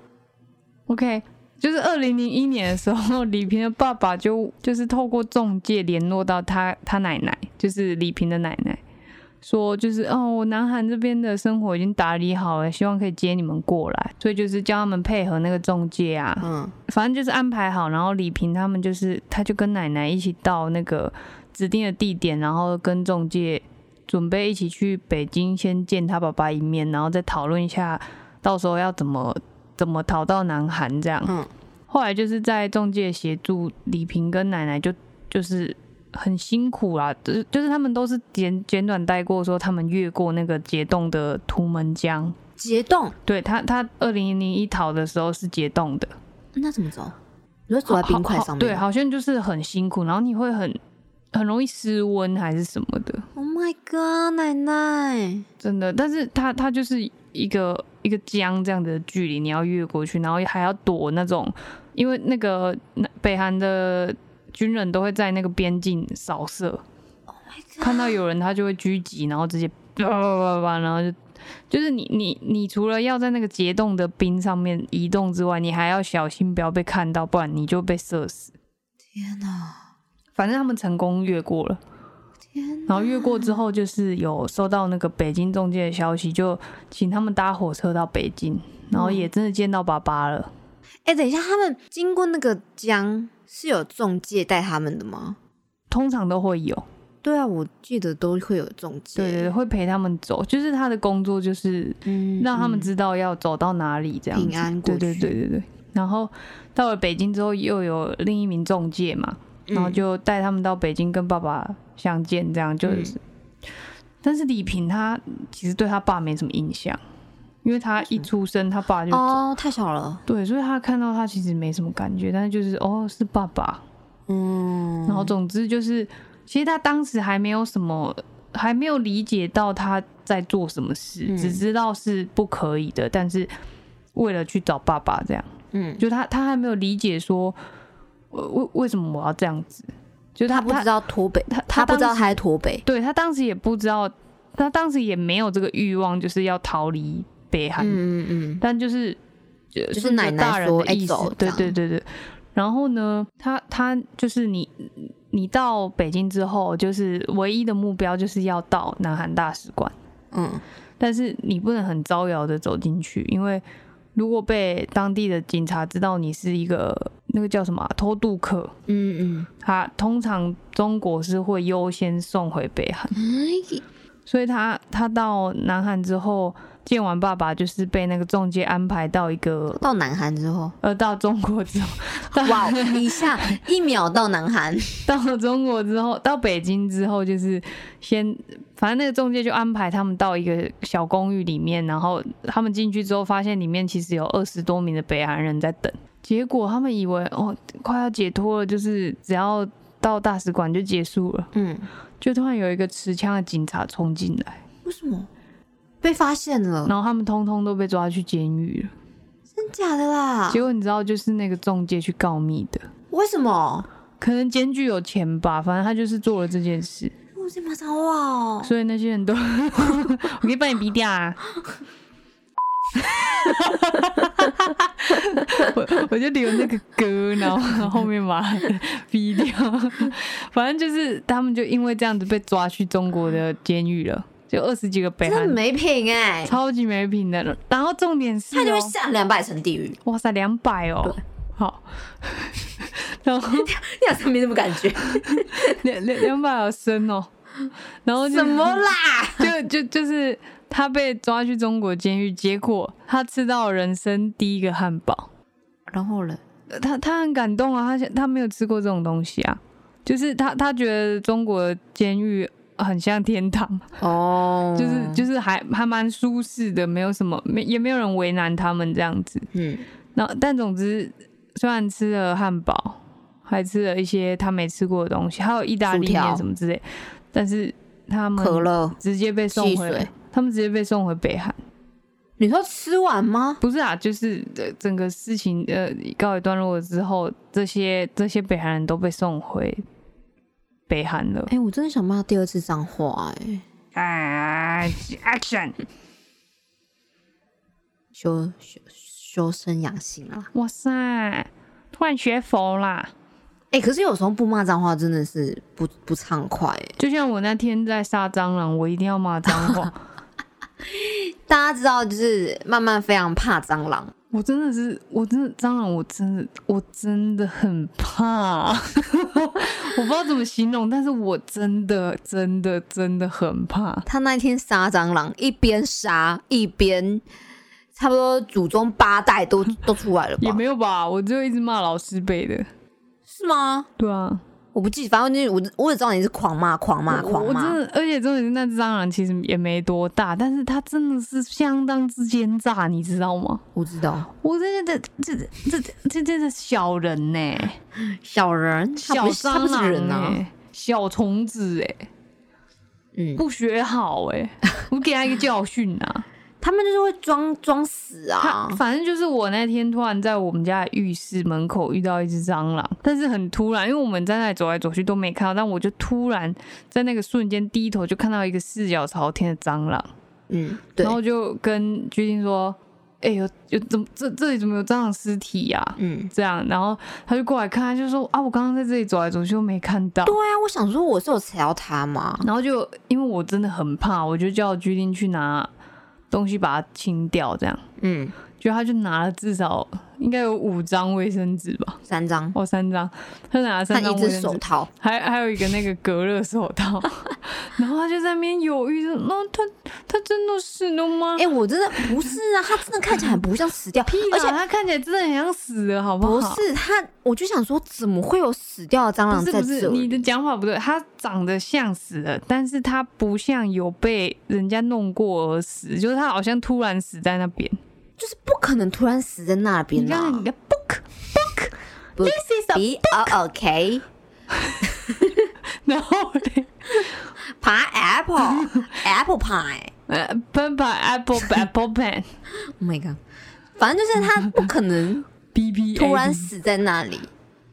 [SPEAKER 2] OK，就是二零零一年的时候，李平的爸爸就就是透过中介联络到他他奶奶，就是李平的奶奶，说就是哦，我南韩这边的生活已经打理好了，希望可以接你们过来，所以就是叫他们配合那个中介啊，
[SPEAKER 1] 嗯，
[SPEAKER 2] 反正就是安排好，然后李平他们就是他就跟奶奶一起到那个指定的地点，然后跟中介准备一起去北京先见他爸爸一面，然后再讨论一下到时候要怎么怎么逃到南韩这样。
[SPEAKER 1] 嗯
[SPEAKER 2] 后来就是在中介协助李平跟奶奶就就是很辛苦啦，就是就是他们都是简简短带过说他们越过那个结冻的图门江。
[SPEAKER 1] 结冻，
[SPEAKER 2] 对他，他二零零一逃的时候是结冻的，
[SPEAKER 1] 那怎么走？你会走在冰块上面？
[SPEAKER 2] 对，。好像就是很辛苦，然后你会很很容易失温还是什么的
[SPEAKER 1] ，Oh my god，奶奶，
[SPEAKER 2] 真的。但是他他就是一个一个江这样的距离，你要越过去，然后还要躲那种，因为那个那北韩的军人都会在那个边境扫射，看到有人他就会狙击，然后直接叭叭叭叭，然后就就是你你你除了要在那个结冻的冰上面移动之外，你还要小心不要被看到，不然你就被射死。
[SPEAKER 1] 天哪！
[SPEAKER 2] 反正他们成功越过了！然后越过之后，就是有收到那个北京中介的消息，就请他们搭火车到北京，然后也真的见到爸爸了。
[SPEAKER 1] 哎、等一下，他们经过那个江是有中介带他们的吗？
[SPEAKER 2] 通常都会有，
[SPEAKER 1] 对啊，我记得都会有中介。
[SPEAKER 2] 对对对，会陪他们走，就是他的工作就是
[SPEAKER 1] 嗯，
[SPEAKER 2] 让他们
[SPEAKER 1] 嗯
[SPEAKER 2] 知道要走到哪里这样子。
[SPEAKER 1] 平安过
[SPEAKER 2] 对对
[SPEAKER 1] 去
[SPEAKER 2] 对对对。然后到了北京之后，又有另一名中介嘛，然后
[SPEAKER 1] 嗯。
[SPEAKER 2] 就带他们到北京跟爸爸相见，这样就是。
[SPEAKER 1] 嗯。
[SPEAKER 2] 但是李平他其实对他爸没什么印象，因为他一出生他爸就、
[SPEAKER 1] 哦，太小了。
[SPEAKER 2] 对，所以他看到他其实没什么感觉，但是就是哦是爸爸，
[SPEAKER 1] 嗯，
[SPEAKER 2] 然后总之就是，其实他当时还没有什么，还没有理解到他在做什么事，
[SPEAKER 1] 嗯。
[SPEAKER 2] 只知道是不可以的，但是为了去找爸爸这样，
[SPEAKER 1] 嗯，
[SPEAKER 2] 就他他还没有理解说，呃为为什么我要这样子，就他
[SPEAKER 1] 他不知道脱北，
[SPEAKER 2] 他
[SPEAKER 1] 他不知道他在脱北。
[SPEAKER 2] 对他当时也不知道，他当时也没有这个欲望，就是要逃离北韩，
[SPEAKER 1] 嗯嗯嗯，
[SPEAKER 2] 但就是就
[SPEAKER 1] 就是奶奶
[SPEAKER 2] 大人
[SPEAKER 1] 说哎
[SPEAKER 2] 的意思，对对对对。然后呢，他他就是你你到北京之后，就是唯一的目标就是要到南韩大使馆，
[SPEAKER 1] 嗯
[SPEAKER 2] 但是你不能很招摇的走进去，因为如果被当地的警察知道你是一个那个叫什么啊、偷渡客，
[SPEAKER 1] 嗯嗯
[SPEAKER 2] 他通常中国是会优先送回北韩。
[SPEAKER 1] 嗯，
[SPEAKER 2] 所以他他到南韩之后见完爸爸，就是被那个中介安排到一个
[SPEAKER 1] 到南韩之后，
[SPEAKER 2] 呃到中国之后，
[SPEAKER 1] 哇，一下一秒到南韩，
[SPEAKER 2] 到了中国之后，到北京之后，就是先反正那个中介就安排他们到一个小公寓里面，然后他们进去之后，发现里面其实有二十多名的北韩人在等。结果他们以为哦快要解脱了，就是只要到大使馆就结束了，
[SPEAKER 1] 嗯，
[SPEAKER 2] 就突然有一个持枪的警察冲进来，
[SPEAKER 1] 为什么被发现了？
[SPEAKER 2] 然后他们通通都被抓去监狱了。
[SPEAKER 1] 真假的啦
[SPEAKER 2] 结？果你知道，就是那个中介去告密的，
[SPEAKER 1] 为什么？
[SPEAKER 2] 可能监狱有钱吧，反正他就是做了这件事，
[SPEAKER 1] 我这么脏话哦！
[SPEAKER 2] 所以那些人都，我可以帮你逼掉啊。我我就留那个歌，然后后面把 它逼掉。反正就是他们就因为这样子被抓去中国的监狱了，就二十几个北韩
[SPEAKER 1] 真的没品哎、
[SPEAKER 2] 超级没品的。然后重点是、
[SPEAKER 1] 他就会
[SPEAKER 2] 哦，
[SPEAKER 1] 下两百层地狱。
[SPEAKER 2] 哇塞，两百哦，好。然后
[SPEAKER 1] 你好像没什么感觉，
[SPEAKER 2] 两两两百好深哦，然后就
[SPEAKER 1] 什么啦？
[SPEAKER 2] 就就就是他被抓去中国监狱，结果他吃到人生第一个汉堡，
[SPEAKER 1] 然后呢？
[SPEAKER 2] 呃他他很感动啊，他他没有吃过这种东西啊，就是他他觉得中国监狱很像天堂，
[SPEAKER 1] 哦，
[SPEAKER 2] 就是就是还还蛮舒适的，没有什么没也没有人为难他们这样子。
[SPEAKER 1] 嗯，
[SPEAKER 2] 那但总之，虽然吃了汉堡，还吃了一些他没吃过的东西，还有意大利面什么之类，但是他们
[SPEAKER 1] 可乐。
[SPEAKER 2] 直接被送回
[SPEAKER 1] 水，
[SPEAKER 2] 他们直接被送回北韩。
[SPEAKER 1] 你说吃完吗？
[SPEAKER 2] 不是啊，就是呃整个事情呃告一段落之后，这些这些北韩人都被送回北韩了
[SPEAKER 1] 哎、。我真的想骂第二次脏话哎、
[SPEAKER 2] 哎，action！
[SPEAKER 1] 修修修身养性啊！
[SPEAKER 2] 哇塞，突然学佛啦！
[SPEAKER 1] 哎、可是有时候不骂脏话真的是不不畅快哎、
[SPEAKER 2] 就像我那天在杀蟑螂，我一定要骂脏话。
[SPEAKER 1] 大家知道，就是慢慢非常怕蟑螂，
[SPEAKER 2] 我真的是，我真的蟑螂，我真的，我真的很怕，我不知道怎么形容，但是我真的，真的，真的很怕。
[SPEAKER 1] 他那天杀蟑螂，一边杀一边，差不多祖宗八代都都出来了吧？
[SPEAKER 2] 也没有吧，我就一直骂老师辈的。
[SPEAKER 1] 是吗？
[SPEAKER 2] 对啊，
[SPEAKER 1] 我不记得，反正就是我我只知道你是狂骂、狂骂、狂骂。
[SPEAKER 2] 我真的，而且重点是那只蟑螂其实也没多大，但是它真的是相当之奸诈，你知道吗？
[SPEAKER 1] 我知道，
[SPEAKER 2] 我真的这这这这这是小人呢、
[SPEAKER 1] 小人，
[SPEAKER 2] 小蟑螂小虫子哎、
[SPEAKER 1] 嗯，
[SPEAKER 2] 不学好哎、我给他一个教训啊！
[SPEAKER 1] 他们就是会装装死啊。
[SPEAKER 2] 反正就是我那天突然在我们家的浴室门口遇到一只蟑螂，但是很突然，因为我们在那里走来走去都没看到，但我就突然在那个瞬间低头就看到一个四脚朝天的蟑螂，
[SPEAKER 1] 嗯，对
[SPEAKER 2] 然，后就跟居丁说：“哎、有有怎么这这里怎么有蟑螂尸体呀、
[SPEAKER 1] 嗯，
[SPEAKER 2] 这样，然后他就过来看，他就说：“啊，我刚刚在这里走来走去，都没看到。
[SPEAKER 1] 对啊，我想说我是有踩到它嘛？
[SPEAKER 2] 然后就因为我真的很怕，我就叫居丁去拿东西把它清掉，这样。
[SPEAKER 1] 嗯，
[SPEAKER 2] 就他就拿了至少应该有五张卫生纸吧，
[SPEAKER 1] 三张，
[SPEAKER 2] 哦，三张，他拿了三张卫生纸，
[SPEAKER 1] 手套，
[SPEAKER 2] 还还有一个那个隔热手套，然后他就在那边犹豫着，那、他他真的死了吗？
[SPEAKER 1] 哎、我真的不是啊，他真的看起来很不像死掉，而且
[SPEAKER 2] 而且他看起来真的很像死了，好不好不？
[SPEAKER 1] 是他，我就想说，怎么会有死掉的蟑螂
[SPEAKER 2] 不是不是？你的讲法不对，他长得像死了，但是他不像有被人家弄过而死，就是他好像突然死在那边。
[SPEAKER 1] 就是不可能突然死在那边
[SPEAKER 2] 你看，
[SPEAKER 1] 啊
[SPEAKER 2] 你！的 book
[SPEAKER 1] book，Book
[SPEAKER 2] this is a
[SPEAKER 1] B O O K，
[SPEAKER 2] 然后嘞，
[SPEAKER 1] 爬 apple apple pie。
[SPEAKER 2] 呃，pen 把 apple apple pen
[SPEAKER 1] Oh my god！反正就是他不可能
[SPEAKER 2] B B
[SPEAKER 1] 突然死在那里。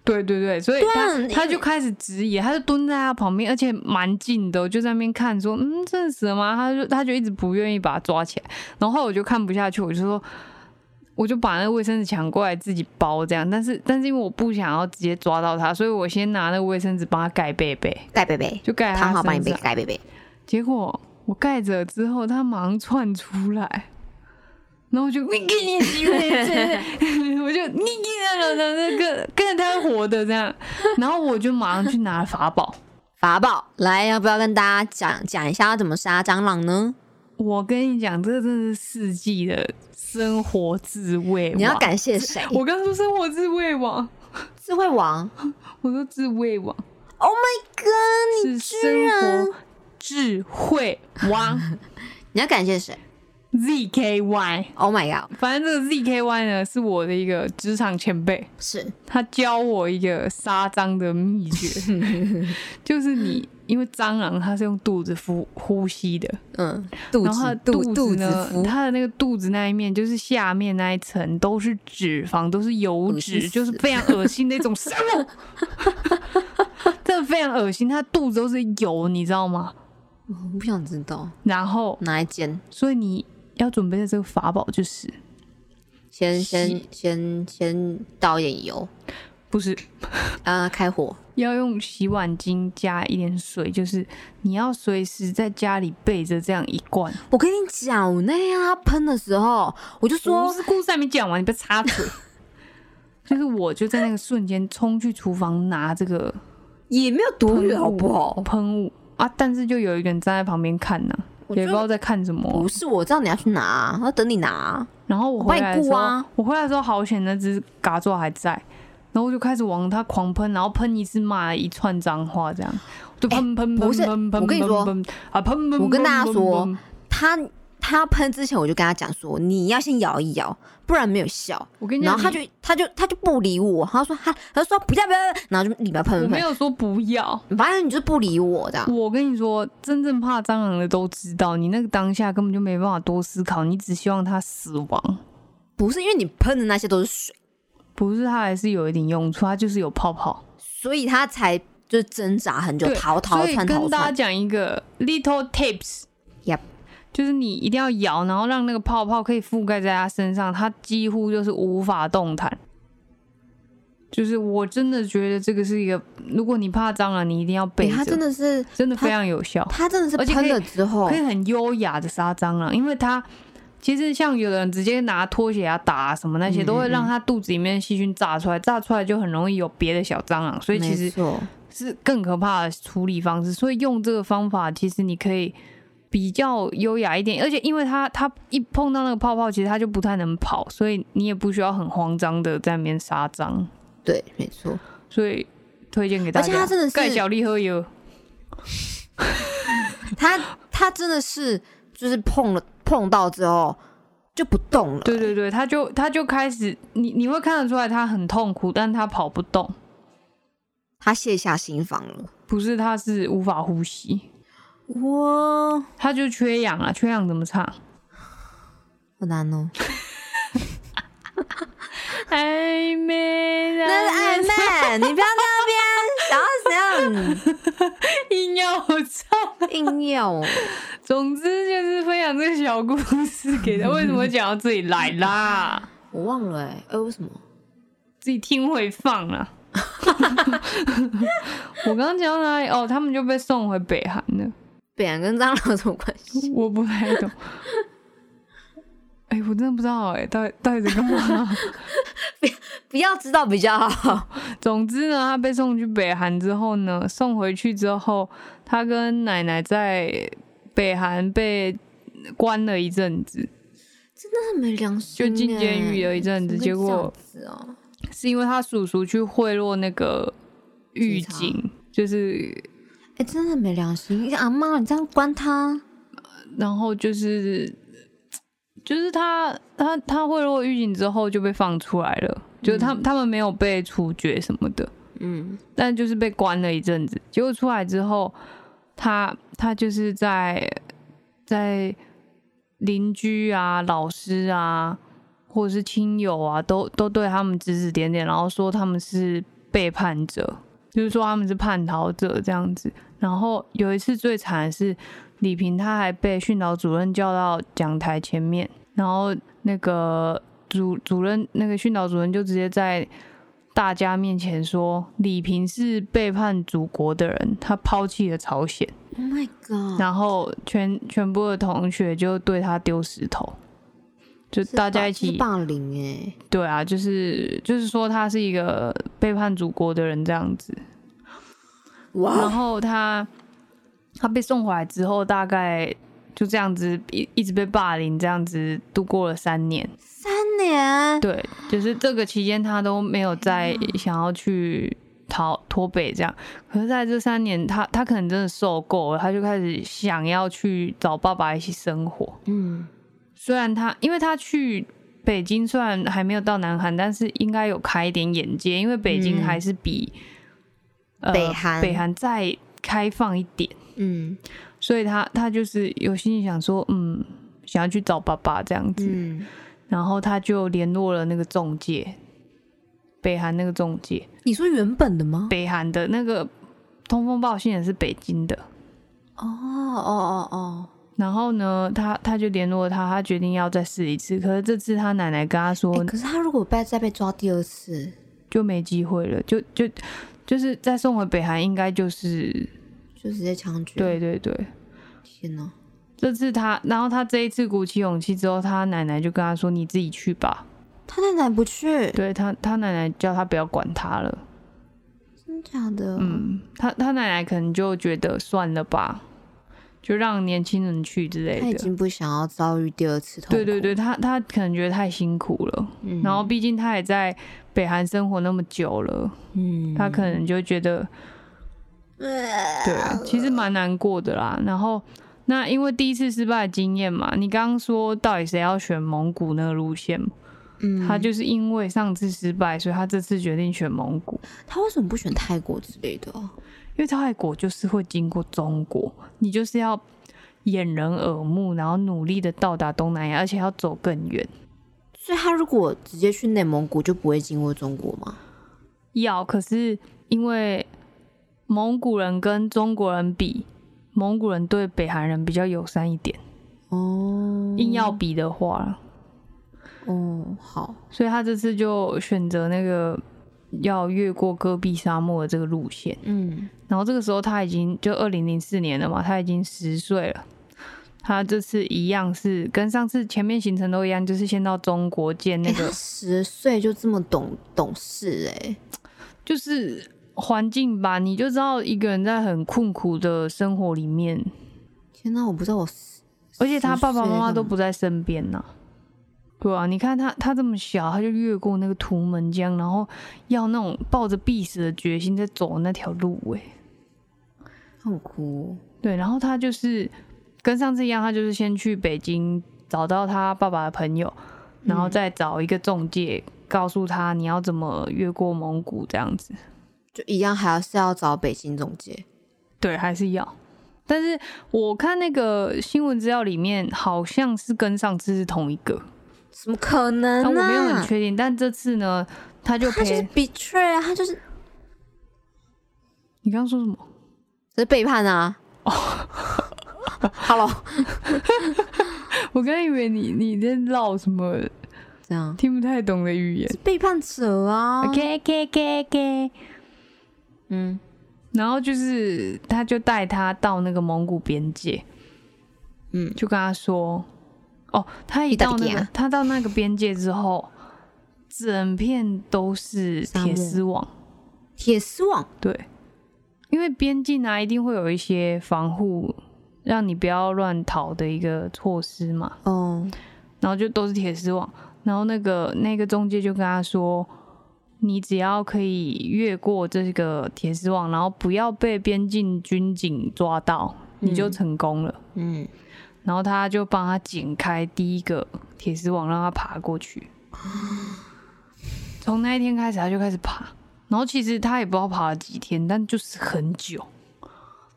[SPEAKER 2] 对对对，所以他他就开始质疑，他就蹲在他旁边，而且蛮近的，我就在那边看说，嗯，真的死了吗？他就他就一直不愿意把他抓起来，然后我就看不下去，我就说，我就把那个卫生纸抢过来自己包这样，但是但是因为我不想要直接抓到他，所以我先拿那个卫生纸帮他盖被被，
[SPEAKER 1] 盖被被，
[SPEAKER 2] 就盖在他
[SPEAKER 1] 躺好帮你盖被被。
[SPEAKER 2] 结果我盖着之后，他马上窜出来。然后我就给你机会，我就你给那个那个跟着他活的这样，然后我就马上去拿法宝。
[SPEAKER 1] 法宝，来，要不要跟大家讲讲一下要怎么杀蟑螂呢？
[SPEAKER 2] 我跟你讲，这真的是四季的生活智慧。
[SPEAKER 1] 你要，感谢谁？
[SPEAKER 2] 我刚说生活智慧王，
[SPEAKER 1] 智慧王。
[SPEAKER 2] 我说智慧王
[SPEAKER 1] Oh my god！你居然
[SPEAKER 2] 生活智慧王
[SPEAKER 1] 你要感谢谁
[SPEAKER 2] ，ZKY。
[SPEAKER 1] ？Oh my god！
[SPEAKER 2] 反正这个 ZKY 呢，是我的一个职场前辈。
[SPEAKER 1] 是
[SPEAKER 2] 他教我一个杀蟑的秘诀，就是你因为蟑螂它是用肚子呼呼吸的，
[SPEAKER 1] 嗯，肚
[SPEAKER 2] 然后它
[SPEAKER 1] 子肚
[SPEAKER 2] 的肚
[SPEAKER 1] 肚子
[SPEAKER 2] 子呢，
[SPEAKER 1] 孵，
[SPEAKER 2] 它的那个肚子那一面就是下面那一层都是脂肪，都是油脂，就是非常恶心的一种生物，真的非常恶心。它肚子都是油，你知道吗？
[SPEAKER 1] 我不想知道
[SPEAKER 2] 然后，
[SPEAKER 1] 哪一间。
[SPEAKER 2] 所以你要准备的这个法宝就是
[SPEAKER 1] 先先先先倒一点油，
[SPEAKER 2] 不是
[SPEAKER 1] 啊，开火。
[SPEAKER 2] 要用洗碗巾加一点水，就是你要随时在家里备着这样一罐。
[SPEAKER 1] 我跟你讲，我那天他喷的时候，我就
[SPEAKER 2] 我
[SPEAKER 1] 说
[SPEAKER 2] 是故事还没讲完，你不要插嘴。就是我就在那个瞬间冲去厨房拿这个
[SPEAKER 1] 也没有多远，好不好？
[SPEAKER 2] 喷雾啊，但是就有一个人站在旁边看呢、也不知道在看什么
[SPEAKER 1] 不。是，我知道你要去拿，我要等你拿。
[SPEAKER 2] 然后我回来的时候，
[SPEAKER 1] 顾啊
[SPEAKER 2] 我回来的时候好险，那只嘎爪还在，然后我就开始往它狂喷，然后喷一次骂了一串脏话，这样就喷喷喷喷喷
[SPEAKER 1] 我跟你说
[SPEAKER 2] 喷喷啊喷喷，
[SPEAKER 1] 我跟大家
[SPEAKER 2] 喷
[SPEAKER 1] 说
[SPEAKER 2] 喷喷
[SPEAKER 1] 他他要喷之前，我就跟他讲说，你要先摇一摇，不然没有效。
[SPEAKER 2] 我跟你讲，
[SPEAKER 1] 然后他就他就他就不理我，他说他他就说不要不要，然后就里面喷
[SPEAKER 2] 我没有说不要。
[SPEAKER 1] 反正你就是不理我这样。
[SPEAKER 2] 我跟你说，真正怕蟑螂的都知道，你那个当下根本就没办法多思考，你只希望它死亡。
[SPEAKER 1] 不是因为你喷的那些都是水，
[SPEAKER 2] 不是它还是有一点用处，它就是有泡泡。
[SPEAKER 1] 所以他才就是挣扎很久，
[SPEAKER 2] 对
[SPEAKER 1] 逃逃窜逃
[SPEAKER 2] 跟大家
[SPEAKER 1] 窜。
[SPEAKER 2] 讲一个 little tips。就是你一定要摇，然后让那个泡泡可以覆盖在它身上，它几乎就是无法动弹。就是我真的觉得这个是一个，如果你怕蟑螂，你一定要备着，
[SPEAKER 1] 对他真的是
[SPEAKER 2] 真的非常有效。
[SPEAKER 1] 它真的是喷了之后
[SPEAKER 2] 可以很优雅的杀蟑螂，因为它其实像有的人直接拿拖鞋啊打啊什么那些，
[SPEAKER 1] 嗯
[SPEAKER 2] 都会让它肚子里面细菌炸出来，炸出来就很容易有别的小蟑螂，所以其实是更可怕的处理方式。所以用这个方法，其实你可以比较优雅一点，而且因为它它一碰到那个泡泡，其实它就不太能跑，所以你也不需要很慌张的在那边杀蟑，
[SPEAKER 1] 对，没错。
[SPEAKER 2] 所以推荐给大家。
[SPEAKER 1] 而且它真的是
[SPEAKER 2] 盖小丽喝油。
[SPEAKER 1] 他他真的是就是碰了碰到之后就不动了。
[SPEAKER 2] 对对对，他就他就开始，你你会看得出来他很痛苦，但他跑不动，
[SPEAKER 1] 他卸下心防了。
[SPEAKER 2] 不是他是无法呼吸，
[SPEAKER 1] 哇，
[SPEAKER 2] 他就缺氧啊，缺氧怎么唱？
[SPEAKER 1] 好难哦。
[SPEAKER 2] 暧昧，
[SPEAKER 1] 那是暧昧，你不要在那边想要怎样
[SPEAKER 2] 硬要我唱，
[SPEAKER 1] 硬要哦。
[SPEAKER 2] 总之就是分享这个小故事给他。为什么讲到这里来啦？
[SPEAKER 1] 我忘了哎、哎、为什么？
[SPEAKER 2] 自己听回放了。我刚刚讲到哪里？哦，他们就被送回北韩了。
[SPEAKER 1] 北韩跟蟑螂有什么关系？
[SPEAKER 2] 我不太懂。哎、我真的不知道哎、到底到底在干嘛？
[SPEAKER 1] 不要知道比较好。
[SPEAKER 2] 总之呢，他被送去北韩之后呢，送回去之后，他跟奶奶在北韩被关了一阵子，
[SPEAKER 1] 真的是没良心、欸，
[SPEAKER 2] 就进监狱了一阵子结果是因为他叔叔去贿赂那个狱
[SPEAKER 1] 警，
[SPEAKER 2] 就是
[SPEAKER 1] 哎、真的没良心！阿妈，你这样关他，
[SPEAKER 2] 然后就是就是他他他贿赂狱警之后就被放出来了，就是他他们没有被处决什么的，
[SPEAKER 1] 嗯，
[SPEAKER 2] 但就是被关了一阵子。结果出来之后，他他就是在在邻居啊、老师啊，或者是亲友啊，都都对他们指指点点，然后说他们是背叛者，就是说他们是叛逃者这样子。然后有一次最惨的是李平，他还被训导主任叫到讲台前面，然后那个主主任那个训导主任就直接在大家面前说，李平是背叛祖国的人，他抛弃了朝鲜
[SPEAKER 1] ，Oh my god！
[SPEAKER 2] 然后全全部的同学就对他丢石头，就大家一起
[SPEAKER 1] 霸凌哎、
[SPEAKER 2] 对啊，就是就是说他是一个背叛祖国的人这样子。然，后他他被送回来之后，大概就这样子一一直被霸凌，这样子度过了三年。
[SPEAKER 1] 三年，
[SPEAKER 2] 对，就是这个期间他都没有再想要去逃脱北这样。可是在这三年，他他可能真的受够了，他就开始想要去找爸爸一起生活。
[SPEAKER 1] 嗯，
[SPEAKER 2] 虽然他因为他去北京，虽然还没有到南韩，但是应该有开一点眼界，因为北京
[SPEAKER 1] 嗯
[SPEAKER 2] 还是比、呃
[SPEAKER 1] 北韩。
[SPEAKER 2] 北韩再开放一点。
[SPEAKER 1] 嗯。
[SPEAKER 2] 所以他他就是有心里想说，嗯，想要去找爸爸这样子，
[SPEAKER 1] 嗯，
[SPEAKER 2] 然后他就联络了那个中介，北韩那个中介，
[SPEAKER 1] 你说原本的吗？
[SPEAKER 2] 北韩的那个通风报信也是北京的，
[SPEAKER 1] 哦哦哦哦，
[SPEAKER 2] 然后呢，他他就联络他，他决定要再试一次，可是这次他奶奶跟他说
[SPEAKER 1] 哎、可是他如果被再被抓第二次，
[SPEAKER 2] 就没机会了，就就就是再送回北韩，应该就是
[SPEAKER 1] 就直接枪决。
[SPEAKER 2] 对，对对。
[SPEAKER 1] 天哪！
[SPEAKER 2] 这次他，然后他这一次鼓起勇气之后，他奶奶就跟他说：“你自己去吧。”
[SPEAKER 1] 他奶奶不去，
[SPEAKER 2] 对他，他奶奶叫他不要管他了。
[SPEAKER 1] 真假的？
[SPEAKER 2] 嗯，他他奶奶可能就觉得算了吧，就让年轻人去之类的。
[SPEAKER 1] 他已经不想要遭遇第二次痛苦。
[SPEAKER 2] 对对对，他他可能觉得太辛苦了，
[SPEAKER 1] 嗯
[SPEAKER 2] 然后毕竟他也在北韩生活那么久了，
[SPEAKER 1] 嗯，
[SPEAKER 2] 他可能就觉得，对，其实蛮难过的啦。然后那因为第一次失败的经验嘛，你刚刚说到底谁要选蒙古那个路线？
[SPEAKER 1] 嗯，
[SPEAKER 2] 他就是因为上次失败，所以他这次决定选蒙古。
[SPEAKER 1] 他为什么不选泰国之类的哦？
[SPEAKER 2] 因为泰国就是会经过中国，你就是要掩人耳目，然后努力的到达东南亚，而且要走更远。
[SPEAKER 1] 所以他如果直接去内蒙古，就不会经过中国吗？
[SPEAKER 2] 要可是因为蒙古人跟中国人比，蒙古人对北韩人比较友善一点。
[SPEAKER 1] 哦，
[SPEAKER 2] 硬要比的话，
[SPEAKER 1] 哦，好，
[SPEAKER 2] 所以他这次就选择那个要越过戈壁沙漠的这个路线。
[SPEAKER 1] 嗯，
[SPEAKER 2] 然后这个时候他已经就二零零四年了嘛，他已经十岁了。他这次一样是跟上次前面行程都一样，就是先到中国见那
[SPEAKER 1] 哎
[SPEAKER 2] 个，
[SPEAKER 1] 他十岁就这么懂懂事哎、
[SPEAKER 2] 就是环境吧，你就知道一个人在很困苦的生活里面，
[SPEAKER 1] 天哪，我不知道我，
[SPEAKER 2] 而且他爸爸妈妈都不在身边呐、对啊，你看他他这么小，他就越过那个图门江，然后要那种抱着必死的决心在走那条路、欸，
[SPEAKER 1] 很哭，
[SPEAKER 2] 对，然后他就是跟上次一样，他就是先去北京找到他爸爸的朋友，然后再找一个中介，告诉他你要怎么越过蒙古这样子。
[SPEAKER 1] 就一样还要是要找北京中介。
[SPEAKER 2] 对，还是要。但是我看那个新闻资料里面，好像是跟上次是同一个，
[SPEAKER 1] 怎么可能呢、
[SPEAKER 2] 但我没有很确定。但这次呢，他就
[SPEAKER 1] 他就是 betray 啊，他就是
[SPEAKER 2] 你刚刚说什么？
[SPEAKER 1] 这是背叛啊！Hello，
[SPEAKER 2] 我刚以为你你在唠什么
[SPEAKER 1] 这样
[SPEAKER 2] 听不太懂的语言。
[SPEAKER 1] 背叛者啊。
[SPEAKER 2] OK OK OK OK。
[SPEAKER 1] 嗯
[SPEAKER 2] 然后就是，他就带他到那个蒙古边界，
[SPEAKER 1] 嗯，
[SPEAKER 2] 就跟他说，哦，他一到那个他到那个边界之后，整片都是铁丝网，
[SPEAKER 1] 铁丝网。
[SPEAKER 2] 对，因为边境啊，一定会有一些防护，让你不要乱逃的一个措施嘛，
[SPEAKER 1] 嗯，
[SPEAKER 2] 然后就都是铁丝网，然后那个那个中介就跟他说。你只要可以越过这个铁丝网，然后不要被边境军警抓到，你就成功了。
[SPEAKER 1] 嗯，
[SPEAKER 2] 然后他就帮他剪开第一个铁丝网，让他爬过去。从那一天开始，他就开始爬。然后其实他也不知道爬了几天，但就是很久。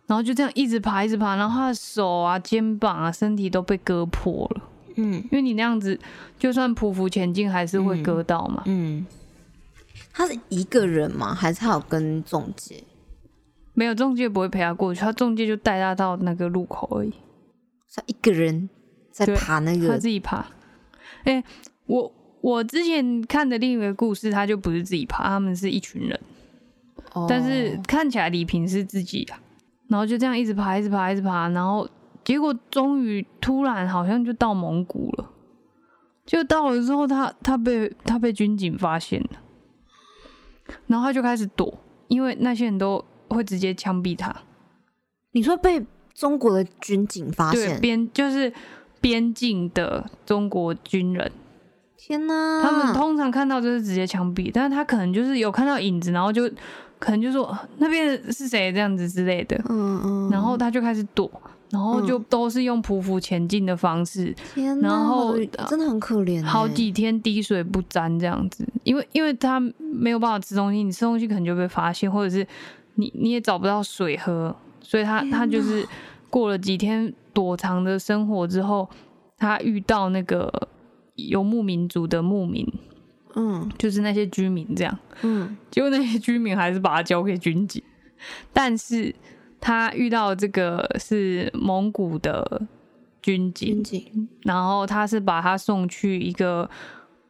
[SPEAKER 2] 然后就这样一直爬，一直爬，然后他的手啊、肩膀啊、身体都被割破了。
[SPEAKER 1] 嗯
[SPEAKER 2] 因为你那样子，就算匍匐前进，还是会割到嘛。
[SPEAKER 1] 嗯，他是一个人吗？还是他有跟中介？
[SPEAKER 2] 没有中介不会陪他过去，他中介就带他到那个路口而已。
[SPEAKER 1] 是他一个人在爬那个他
[SPEAKER 2] 自己爬。哎、我我之前看的另一个故事，他就不是自己爬，他们是一群人，
[SPEAKER 1] 哦。
[SPEAKER 2] 但是看起来李平是自己啊，然后就这样一直爬，一直爬，一直爬，然后结果终于突然好像就到蒙古了，就到了之后他，他被他被军警发现了，然后他就开始躲，因为那些人都会直接枪毙他。
[SPEAKER 1] 你说被中国的军警发
[SPEAKER 2] 对，
[SPEAKER 1] 现，
[SPEAKER 2] 边就是边境的中国军人，
[SPEAKER 1] 天哪！
[SPEAKER 2] 他们通常看到就是直接枪毙，但是他可能就是有看到影子，然后就可能就说啊那边是谁？这样子之类的，
[SPEAKER 1] 嗯嗯，
[SPEAKER 2] 然后他就开始躲，然后就都是用匍匐前进的方式，
[SPEAKER 1] 天哪，
[SPEAKER 2] 然后
[SPEAKER 1] 真的很可怜欸，
[SPEAKER 2] 好几天滴水不沾这样子，因为因为他没有办法吃东西，你吃东西可能就被发现，或者是你你也找不到水喝，所以他他就是过了几天躲藏的生活之后，他遇到那个游牧民族的牧民，
[SPEAKER 1] 嗯。
[SPEAKER 2] 就是那些居民这样，
[SPEAKER 1] 嗯。
[SPEAKER 2] 结果那些居民还是把他交给军警，但是他遇到这个是蒙古的军警
[SPEAKER 1] 军，警，
[SPEAKER 2] 然后他是把他送去一个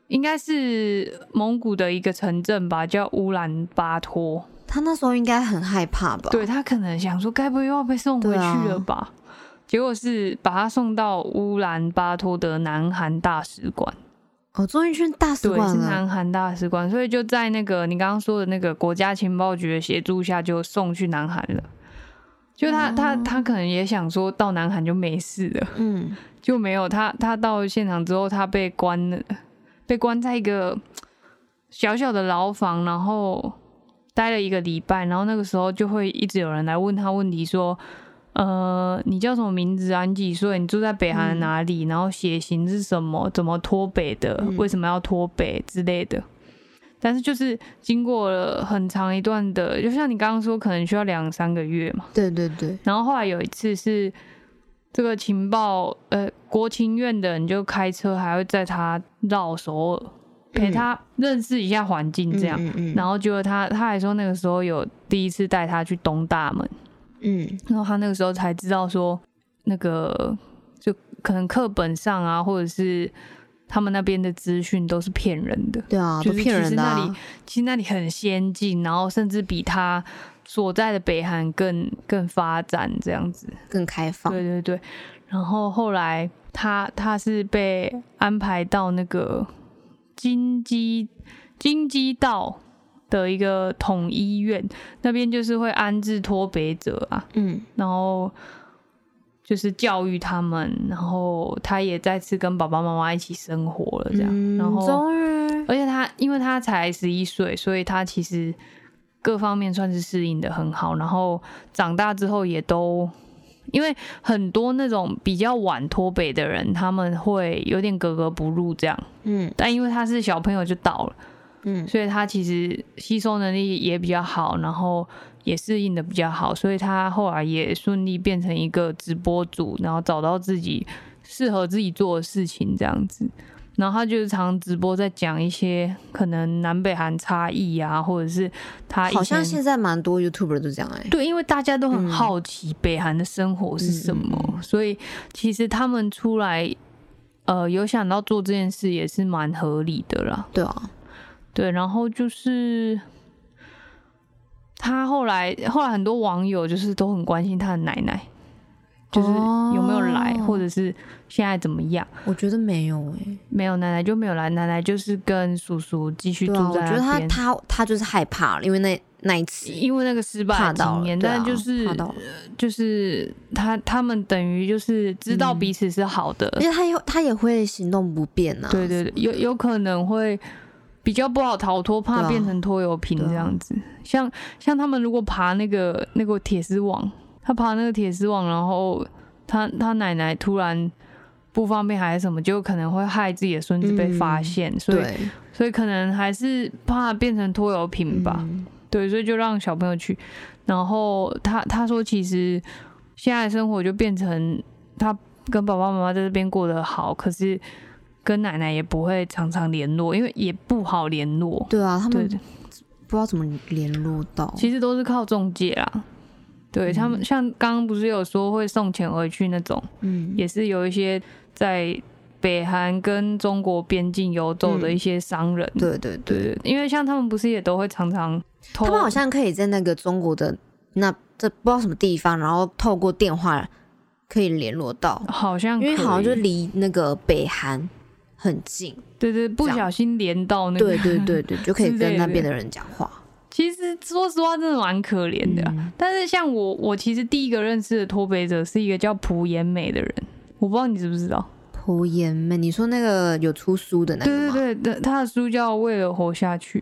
[SPEAKER 2] 应该是蒙古的一个城镇吧，叫乌兰巴托。
[SPEAKER 1] 他那时候应该很害怕吧？
[SPEAKER 2] 对他可能想说，该不会又要被送回去了吧？结果是把他送到乌兰巴托的南韩大使馆。
[SPEAKER 1] 哦，终于去大使
[SPEAKER 2] 对，是
[SPEAKER 1] 馆了，
[SPEAKER 2] 南韩大使馆，所以就在那个你刚刚说的那个国家情报局的协助下，就送去南韩了。就他、他他可能也想说到南韩就没事了，
[SPEAKER 1] 嗯
[SPEAKER 2] 就没有他他到现场之后，他被关了，被关在一个小小的牢房，然后待了一个礼拜，然后那个时候就会一直有人来问他问题说。呃，你叫什么名字啊？你几岁？你住在北韩哪里？然后血型是什么？怎么脱北的？
[SPEAKER 1] 嗯
[SPEAKER 2] 为什么要脱北之类的？但是就是经过了很长一段的，就像你刚刚说，可能需要两三个月嘛。
[SPEAKER 1] 对对对，
[SPEAKER 2] 然后后来有一次是这个情报，呃，国情院的人就开车，还会载他绕首尔，陪他认识一下环境这样。然后结果他他还说那个时候有第一次带他去东大门，
[SPEAKER 1] 嗯。
[SPEAKER 2] 然后他那个时候才知道说，那个就可能课本上啊，或者是他们那边的资讯都是骗人的。
[SPEAKER 1] 对啊，都
[SPEAKER 2] 就是
[SPEAKER 1] 骗人
[SPEAKER 2] 那里，其实那里很先进，然后甚至比他所在的北韩更更发展这样子。
[SPEAKER 1] 更开放，
[SPEAKER 2] 对对对，然后后来他他是被安排到那个金鸡金鸡道的一个统医院，那边就是会安置脱北者啊，
[SPEAKER 1] 嗯
[SPEAKER 2] 然后就是教育他们，然后他也再次跟爸爸妈妈一起生活了，这样，
[SPEAKER 1] 嗯
[SPEAKER 2] 然后
[SPEAKER 1] 终于，
[SPEAKER 2] 而且他因为他才十一岁，所以他其实各方面算是适应的很好。然后长大之后也都，因为很多那种比较晚脱北的人，他们会有点格格不入这样。
[SPEAKER 1] 嗯
[SPEAKER 2] 但因为他是小朋友就到了，
[SPEAKER 1] 嗯
[SPEAKER 2] 所以他其实吸收能力也比较好，然后也适应的比较好，所以他后来也顺利变成一个直播主，然后找到自己适合自己做的事情这样子。然后他就是常直播在讲一些可能南北韩差异啊，或者是他
[SPEAKER 1] 好像现在蛮多 YouTuber 都这样哎、
[SPEAKER 2] 对，因为大家都很
[SPEAKER 1] 嗯
[SPEAKER 2] 好奇北韩的生活是什么，所以其实他们出来，呃，有想到做这件事也是蛮合理的啦。
[SPEAKER 1] 对啊，
[SPEAKER 2] 对，然后就是他后来，后来很多网友就是都很关心他的奶奶，就是有没有来，
[SPEAKER 1] 哦
[SPEAKER 2] 或者是现在怎么样。
[SPEAKER 1] 我觉得没有哎、
[SPEAKER 2] 没有奶奶就没有来，奶奶就是跟叔叔继续
[SPEAKER 1] 对啊，我觉得他。他他就是害怕了，因为那那一次
[SPEAKER 2] 因为那个失败的
[SPEAKER 1] 怕到了，
[SPEAKER 2] 经验，
[SPEAKER 1] 对啊
[SPEAKER 2] 但就是就是他他们等于就是知道
[SPEAKER 1] 嗯
[SPEAKER 2] 彼此是好的，
[SPEAKER 1] 因为他也他也会行动不便啊。
[SPEAKER 2] 对对对，有有可能会比较不好逃脱，怕变成拖油瓶这样子。像像他们如果爬那个那个铁丝网，他爬那个铁丝网，然后他他奶奶突然不方便还是什么，就可能会害自己的孙子被发
[SPEAKER 1] 嗯
[SPEAKER 2] 现，所以所以可能还是怕变成拖油瓶吧。
[SPEAKER 1] 嗯
[SPEAKER 2] 对，所以就让小朋友去。然后他他说，其实现在的生活就变成他跟爸爸妈妈在这边过得好，可是跟奶奶也不会常常联络，因为也不好联络。
[SPEAKER 1] 对啊，他们不知道怎么联络到。
[SPEAKER 2] 其实都是靠中介啦。对他们，像刚刚不是有说会送钱回去那种，
[SPEAKER 1] 嗯，
[SPEAKER 2] 也是有一些在北韩跟中国边境游走的一些商人。
[SPEAKER 1] 对对对，
[SPEAKER 2] 对，因为像他们不是也都会常常偷，
[SPEAKER 1] 他们好像可以在那个中国的那这不知道什么地方，然后透过电话可以联络到，
[SPEAKER 2] 好像
[SPEAKER 1] 因为好像就离那个北韩很近。
[SPEAKER 2] 对对，不小心连到那个。
[SPEAKER 1] 对对对对，就可以 跟那边的人讲话。
[SPEAKER 2] 其实说实话，真的蛮可怜的啊、
[SPEAKER 1] 嗯
[SPEAKER 2] 但是像我，我其实第一个认识的脱北者是一个叫朴妍美的人，我不知道你知不知道？
[SPEAKER 1] 朴妍美，你说那个有出书的那个吗？
[SPEAKER 2] 对对对，他的书叫《为了活下去》。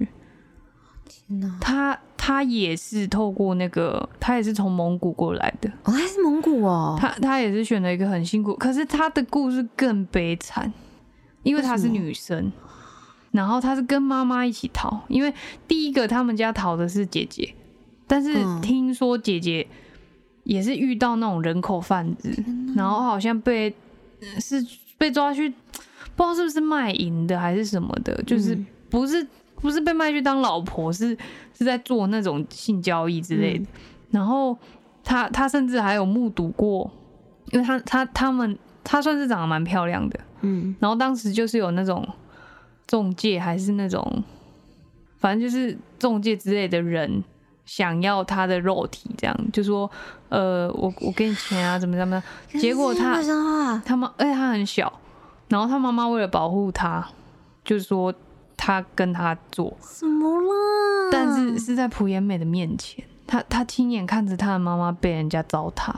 [SPEAKER 1] 天哪！
[SPEAKER 2] 他他也是透过那个，他也是从蒙古过来的。
[SPEAKER 1] 哦，他是蒙古哦。
[SPEAKER 2] 他他也是选了一个很辛苦，可是他的故事更悲惨，因为她是女生，然后他是跟妈妈一起逃，因为第一个他们家逃的是姐姐，但是
[SPEAKER 1] 嗯。
[SPEAKER 2] 听说姐姐也是遇到那种人口贩子，然后好像被呃是被抓去，不知道是不是卖淫的还是什么的，就是
[SPEAKER 1] 嗯。
[SPEAKER 2] 不是不是被卖去当老婆，是是在做那种性交易之类的。
[SPEAKER 1] 嗯。
[SPEAKER 2] 然后他他甚至还有目睹过，因为他他他们他算是长得蛮漂亮的，
[SPEAKER 1] 嗯，
[SPEAKER 2] 然后当时就是有那种中介还是那种，反正就是中介之类的人想要他的肉体，这样就说呃我我给你钱啊怎么怎么样，结果他他妈，而且他很小，然后他妈妈为了保护他，就是说他跟他做，
[SPEAKER 1] 什么了？
[SPEAKER 2] 但是是在朴妍美的面前，他他亲眼看着他的妈妈被人家糟蹋。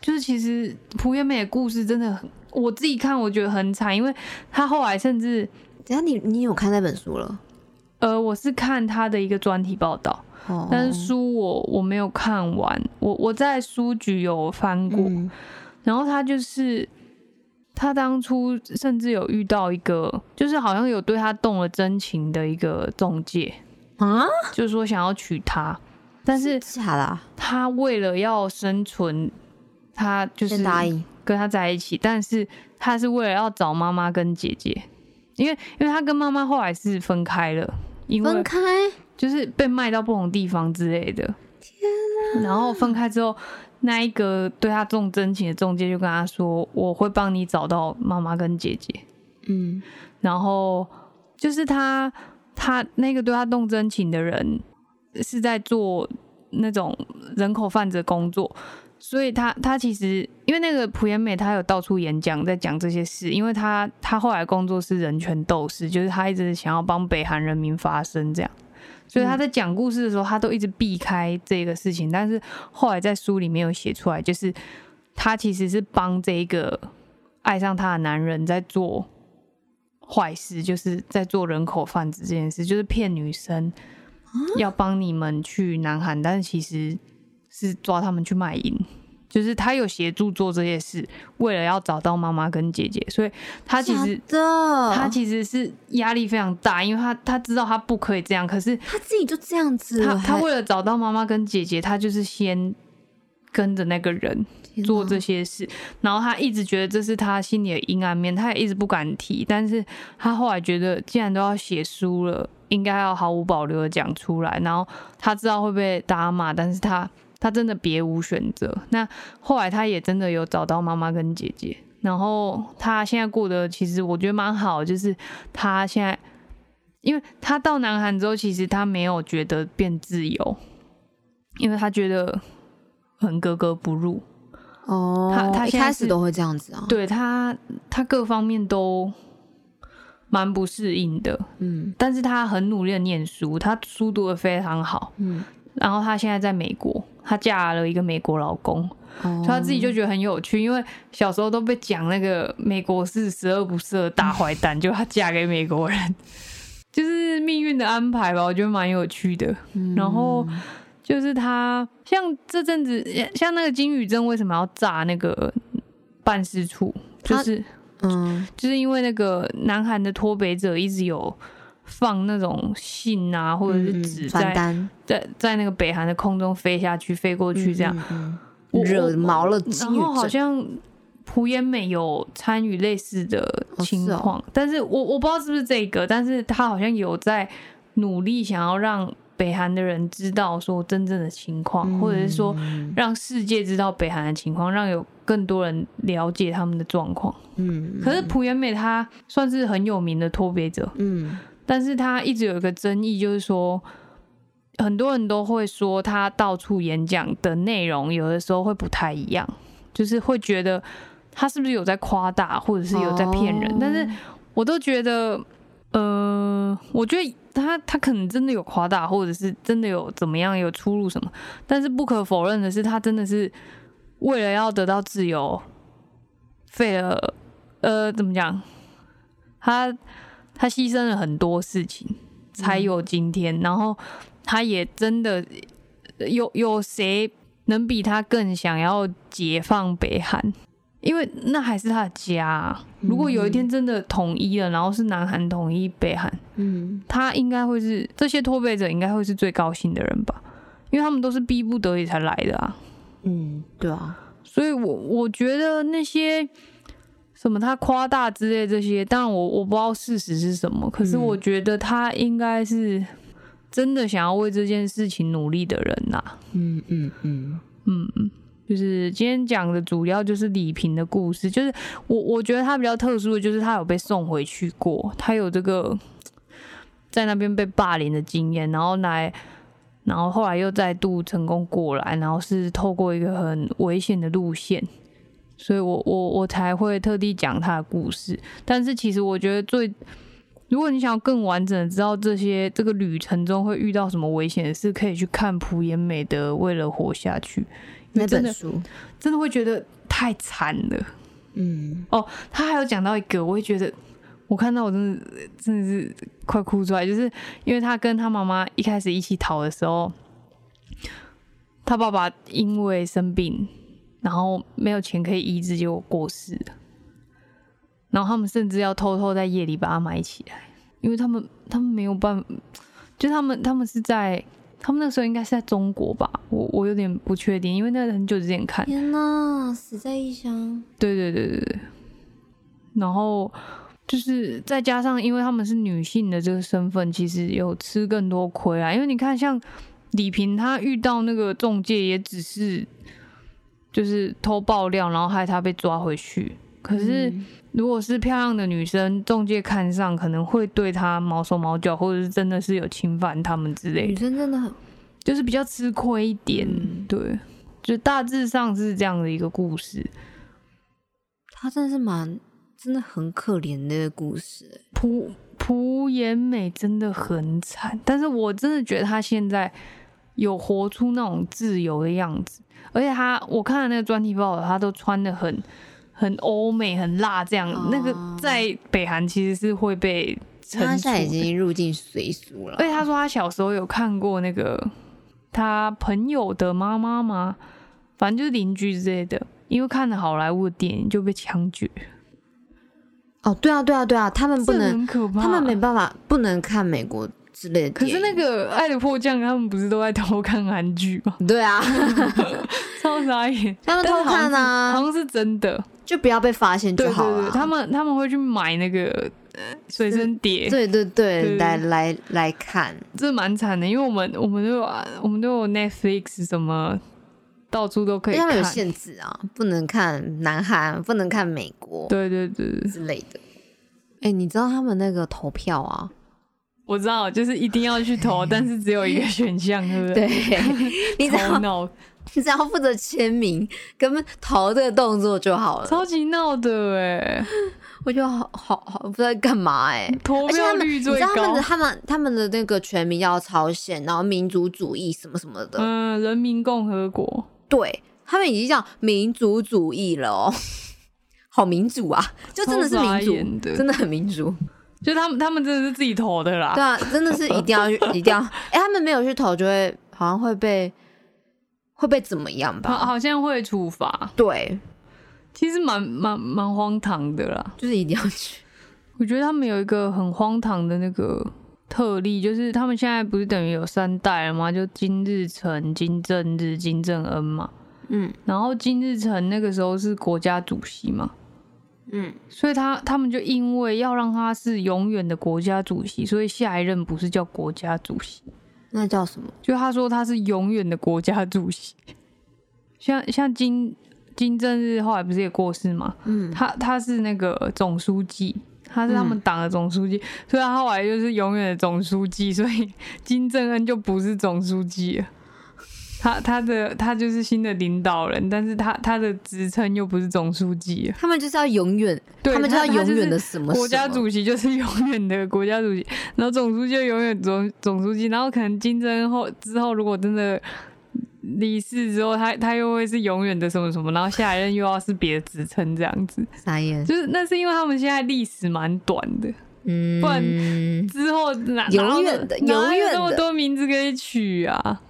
[SPEAKER 2] 就是其实蒲月美的故事真的很，我自己看我觉得很惨，因为他后来甚至，
[SPEAKER 1] 等一下你你有看那本书了？
[SPEAKER 2] 呃，我是看他的一个专题报道，
[SPEAKER 1] 哦，
[SPEAKER 2] 但是书我我没有看完，我我在书局有翻过，
[SPEAKER 1] 嗯。
[SPEAKER 2] 然后他就是他当初甚至有遇到一个，就是好像有对他动了真情的一个中介，
[SPEAKER 1] 啊，
[SPEAKER 2] 就是说想要娶她，但是
[SPEAKER 1] 假的啊，
[SPEAKER 2] 他为了要生存，他就是
[SPEAKER 1] 答应。
[SPEAKER 2] 跟他在一起，但是他是为了要找妈妈跟姐姐，因为因为他跟妈妈后来是分开了，因为
[SPEAKER 1] 分开，
[SPEAKER 2] 就是被卖到不同地方之类的。天然后分开之后，那一个对他重真情的中介就跟他说：“我会帮你找到妈妈跟姐姐。
[SPEAKER 1] 嗯，”
[SPEAKER 2] 然后就是他他那个对他动真情的人是在做那种人口贩子的工作。所以他他其实因为那个朴妍美，他有到处演讲，在讲这些事。因为他他后来工作是人权斗士，就是他一直想要帮北韩人民发声这样。所以他在讲故事的时候，他都一直避开这个事情。但是后来在书里面有写出来，就是他其实是帮这一个爱上他的男人在做坏事，就是在做人口贩子这件事，就是骗女生要帮你们去南韩，但是其实是抓他们去卖淫。就是他有协助做这些事，为了要找到妈妈跟姐姐，所以他其实，他其实是压力非常大，因为他他知道他不可以这样，可是
[SPEAKER 1] 他自己就这样子，
[SPEAKER 2] 他他为了找到妈妈跟姐姐，他就是先跟着那个人做这些事，然后他一直觉得这是他心里的阴暗面，他也一直不敢提。但是他后来觉得，既然都要写书了，应该要毫无保留的讲出来。然后他知道会被大家骂，但是他他真的别无选择。那后来他也真的有找到妈妈跟姐姐，然后他现在过得其实我觉得蛮好，就是他现在，因为他到南韩之后，其实他没有觉得变自由，因为他觉得。很格格不入。
[SPEAKER 1] 哦，他他一开始都会这样子啊，
[SPEAKER 2] 对他他各方面都蛮不适应的，嗯，但是他很努力的念书，他书读的非常好，嗯，然后她现在在美国，她嫁了一个美国老公，所以她自己就觉得很有趣，因为小时候都被讲那个美国是十恶不赦的大坏蛋，就她嫁给美国人，就是命运的安排吧，我觉得蛮有趣的，然后。就是她，像这阵子，像那个金宇镇为什么要炸那个办事处？就是，嗯，就是因为那个南韩的脱北者一直有放那种信啊，或者是纸在在在那个北韩的空中飞下去、飞过去，这样。
[SPEAKER 1] 惹毛了。
[SPEAKER 2] 然后好像朴妍美有参与类似的情况，但是我我不知道是不是这个，但是他好像有在努力想要让。北韩的人知道说真正的情况，或者是说让世界知道北韩的情况，让有更多人了解他们的状况。嗯，可是朴元美他算是很有名的脱北者，嗯，但是他一直有一个争议，就是说很多人都会说他到处演讲的内容有的时候会不太一样，就是会觉得他是不是有在夸大，或者是有在骗人。但是我都觉得，呃，我觉得。他他可能真的有夸大，或者是真的有怎么样有出入什么，但是不可否认的是，他真的是为了要得到自由，费了呃怎么讲，他他牺牲了很多事情才有今天，然后他也真的有有谁能比他更想要解放北韩？因为那还是他的家。如果有一天真的统一了，然后是南韩统一北韩，嗯，他应该会是这些脱北者应该会是最高兴的人吧？因为他们都是逼不得已才来的啊。
[SPEAKER 1] 嗯，对啊。
[SPEAKER 2] 所以我我觉得那些什么他夸大之类这些，当然我我不知道事实是什么，可是我觉得他应该是真的想要为这件事情努力的人呐。嗯嗯嗯嗯嗯。就是今天讲的主要就是李平的故事，就是我我觉得他比较特殊的就是他有被送回去过，他有这个在那边被霸凌的经验，然后来，然后后来又再度成功过来，然后是透过一个很危险的路线，所以我我我才会特地讲他的故事。但是其实我觉得最，如果你想要更完整的知道这些这个旅程中会遇到什么危险的事，可以去看朴妍美的《为了活下去》。
[SPEAKER 1] 那本书
[SPEAKER 2] 真的会觉得太惨了，嗯，哦，他还有讲到一个，我会觉得我看到我真的真的是快哭出来，就是因为他跟他妈妈一开始一起逃的时候，他爸爸因为生病，然后没有钱可以医治，就过世了，然后他们甚至要偷偷在夜里把它埋起来，因为他们他们没有办法，就他们他们是在。他们那时候应该是在中国吧，我我有点不确定，因为那很久之前看。
[SPEAKER 1] 天哪，死在异乡。
[SPEAKER 2] 对对对对对。然后就是再加上，因为他们是女性的这个身份，其实有吃更多亏啊。因为你看，像李萍她遇到那个中介，也只是就是偷爆料，然后害她被抓回去。可是。如果是漂亮的女生，中介看上可能会对她毛手毛脚，或者是真的是有侵犯他们之类。
[SPEAKER 1] 女生真的很，
[SPEAKER 2] 就是比较吃亏一点。对，就大致上是这样的一个故事。
[SPEAKER 1] 她真的是蛮，真的很可怜的故事。
[SPEAKER 2] 朴朴妍美真的很惨，但是我真的觉得她现在有活出那种自由的样子，而且他我看了那个专题报道，他都穿的很。很欧美、很辣，这样那个在北韩其实是会被。
[SPEAKER 1] 他现在已经入境随俗了。
[SPEAKER 2] 而且他说他小时候有看过那个他朋友的妈妈吗？反正就是邻居之类的，因为看了好莱坞的电影就被枪决。
[SPEAKER 1] 哦，对啊，对啊，对啊，他们不能，他们没办法不能看美国之类的。
[SPEAKER 2] 可是那个《爱的迫降》，他们不是都在偷看韩剧吗？
[SPEAKER 1] 对啊，
[SPEAKER 2] 超 超傻眼。
[SPEAKER 1] 他们偷看啊，
[SPEAKER 2] 好像是真的，
[SPEAKER 1] 就不要被发现就好了。
[SPEAKER 2] 他们他们会去买那个随身碟，
[SPEAKER 1] 对对对，来来来看，
[SPEAKER 2] 这蛮惨的，因为我们我们都有我们都有 Netflix 什么，到处都可以看，
[SPEAKER 1] 有限制啊，不能看南韩，不能看美国，
[SPEAKER 2] 对对对
[SPEAKER 1] 之类的。哎，你知道他们那个投票啊？
[SPEAKER 2] 我知道，就是一定要去投，但是只有一个选项，对不
[SPEAKER 1] 对？对，你只要你只要负责签名，跟投这个动作就好了。
[SPEAKER 2] 超级闹的哎，
[SPEAKER 1] 我觉得好好好，不知道干嘛哎。
[SPEAKER 2] 投票率最高。
[SPEAKER 1] 你知道他们的他们他们的那个全名叫朝鲜，然后民族主义什么什么的。
[SPEAKER 2] 嗯，人民共和国。
[SPEAKER 1] 对他们已经叫民族主义了哦，好民主啊，就真的是民主，真的很民主。
[SPEAKER 2] 就他们，他们真的是自己投的啦。
[SPEAKER 1] 对啊，真的是一定要去，一定要。哎，他们没有去投，就会好像会被会被怎么样吧？
[SPEAKER 2] 好像会处罚。
[SPEAKER 1] 对，
[SPEAKER 2] 其实蛮蛮蛮荒唐的啦。
[SPEAKER 1] 就是一定要去。
[SPEAKER 2] 我觉得他们有一个很荒唐的那个特例，就是他们现在不是等于有三代了吗？就金日成、金正日、金正恩嘛。嗯。然后金日成那个时候是国家主席嘛。嗯，所以他他们就因为要让他是永远的国家主席，所以下一任不是叫国家主席，
[SPEAKER 1] 那叫什么？
[SPEAKER 2] 就他说他是永远的国家主席。像像金金正日后来不是也过世吗？嗯，他他是那个总书记，他是他们党的总书记，所以他后来就是永远的总书记，所以金正恩就不是总书记了。他他的他就是新的领导人，但是他他的职称又不是总书记。
[SPEAKER 1] 他们就是要永远，他们就要永远的什么？
[SPEAKER 2] 国家主席就是永远的国家主席，然后总书记就永远总总书记，然后可能金正后之后如果真的离世之后，他他又会是永远的什么什么，然后下一任又要是别的职称这样子。
[SPEAKER 1] 啥意
[SPEAKER 2] 就是那是因为他们现在历史蛮短的，嗯，不然之后哪
[SPEAKER 1] 永远的永远
[SPEAKER 2] 那么多名字可以取啊？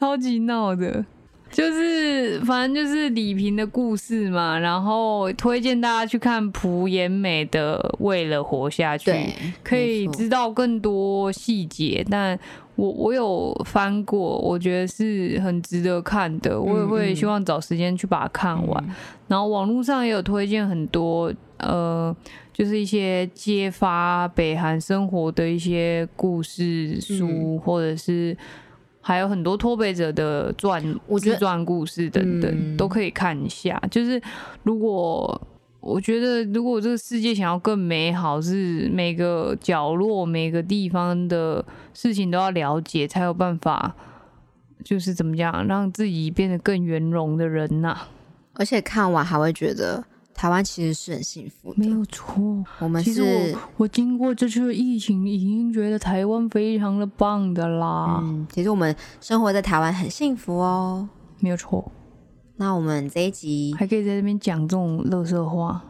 [SPEAKER 2] 超级闹的，就是反正就是李萍的故事嘛，然后推荐大家去看朴妍美的《为了活下去》，可以知道更多细节。但我我有翻过，我觉得是很值得看的，我也会希望找时间去把它看完。然后网络上也有推荐很多，呃，就是一些揭发北韩生活的一些故事书，或者是。还有很多脱北者的传、自传故事等等，都可以看一下。就是如果我觉得，如果这个世界想要更美好，是每个角落、每个地方的事情都要了解，才有办法，就是怎么讲，让自己变得更圆融的人呐。
[SPEAKER 1] 而且看完还会觉得。台湾其实是很幸福的，
[SPEAKER 2] 没有错。
[SPEAKER 1] 我们其实我
[SPEAKER 2] 我经过这次疫情，已经觉得台湾非常的棒的啦。
[SPEAKER 1] 嗯，其实我们生活在台湾很幸福哦，
[SPEAKER 2] 没有错。
[SPEAKER 1] 那我们这一集
[SPEAKER 2] 还可以在这边讲这种乐色话，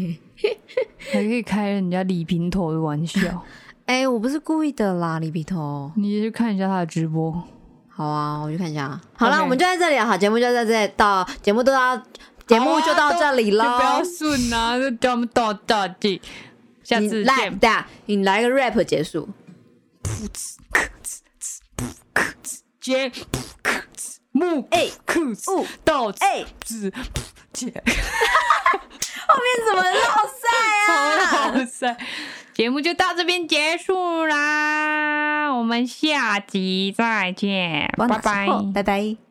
[SPEAKER 2] 还可以开人家李平头的玩笑。
[SPEAKER 1] 哎，我不是故意的啦，李平头，
[SPEAKER 2] 你去看一下他的直播。
[SPEAKER 1] 好啊，我去看一下。好了，我们就在这里，好，节目就在这里，到节目都要。节目就到这里了，
[SPEAKER 2] 就不要顺啊，就叫我们到到底。下次见，
[SPEAKER 1] 你来个 rap 结束。
[SPEAKER 2] 噗呲，克呲呲，噗克呲，接噗克呲，木哎克呲，到哎子接。
[SPEAKER 1] 后面怎么落赛
[SPEAKER 2] 啊？落赛。节目就到这边结束啦，我们下集再见，拜拜，
[SPEAKER 1] 拜拜。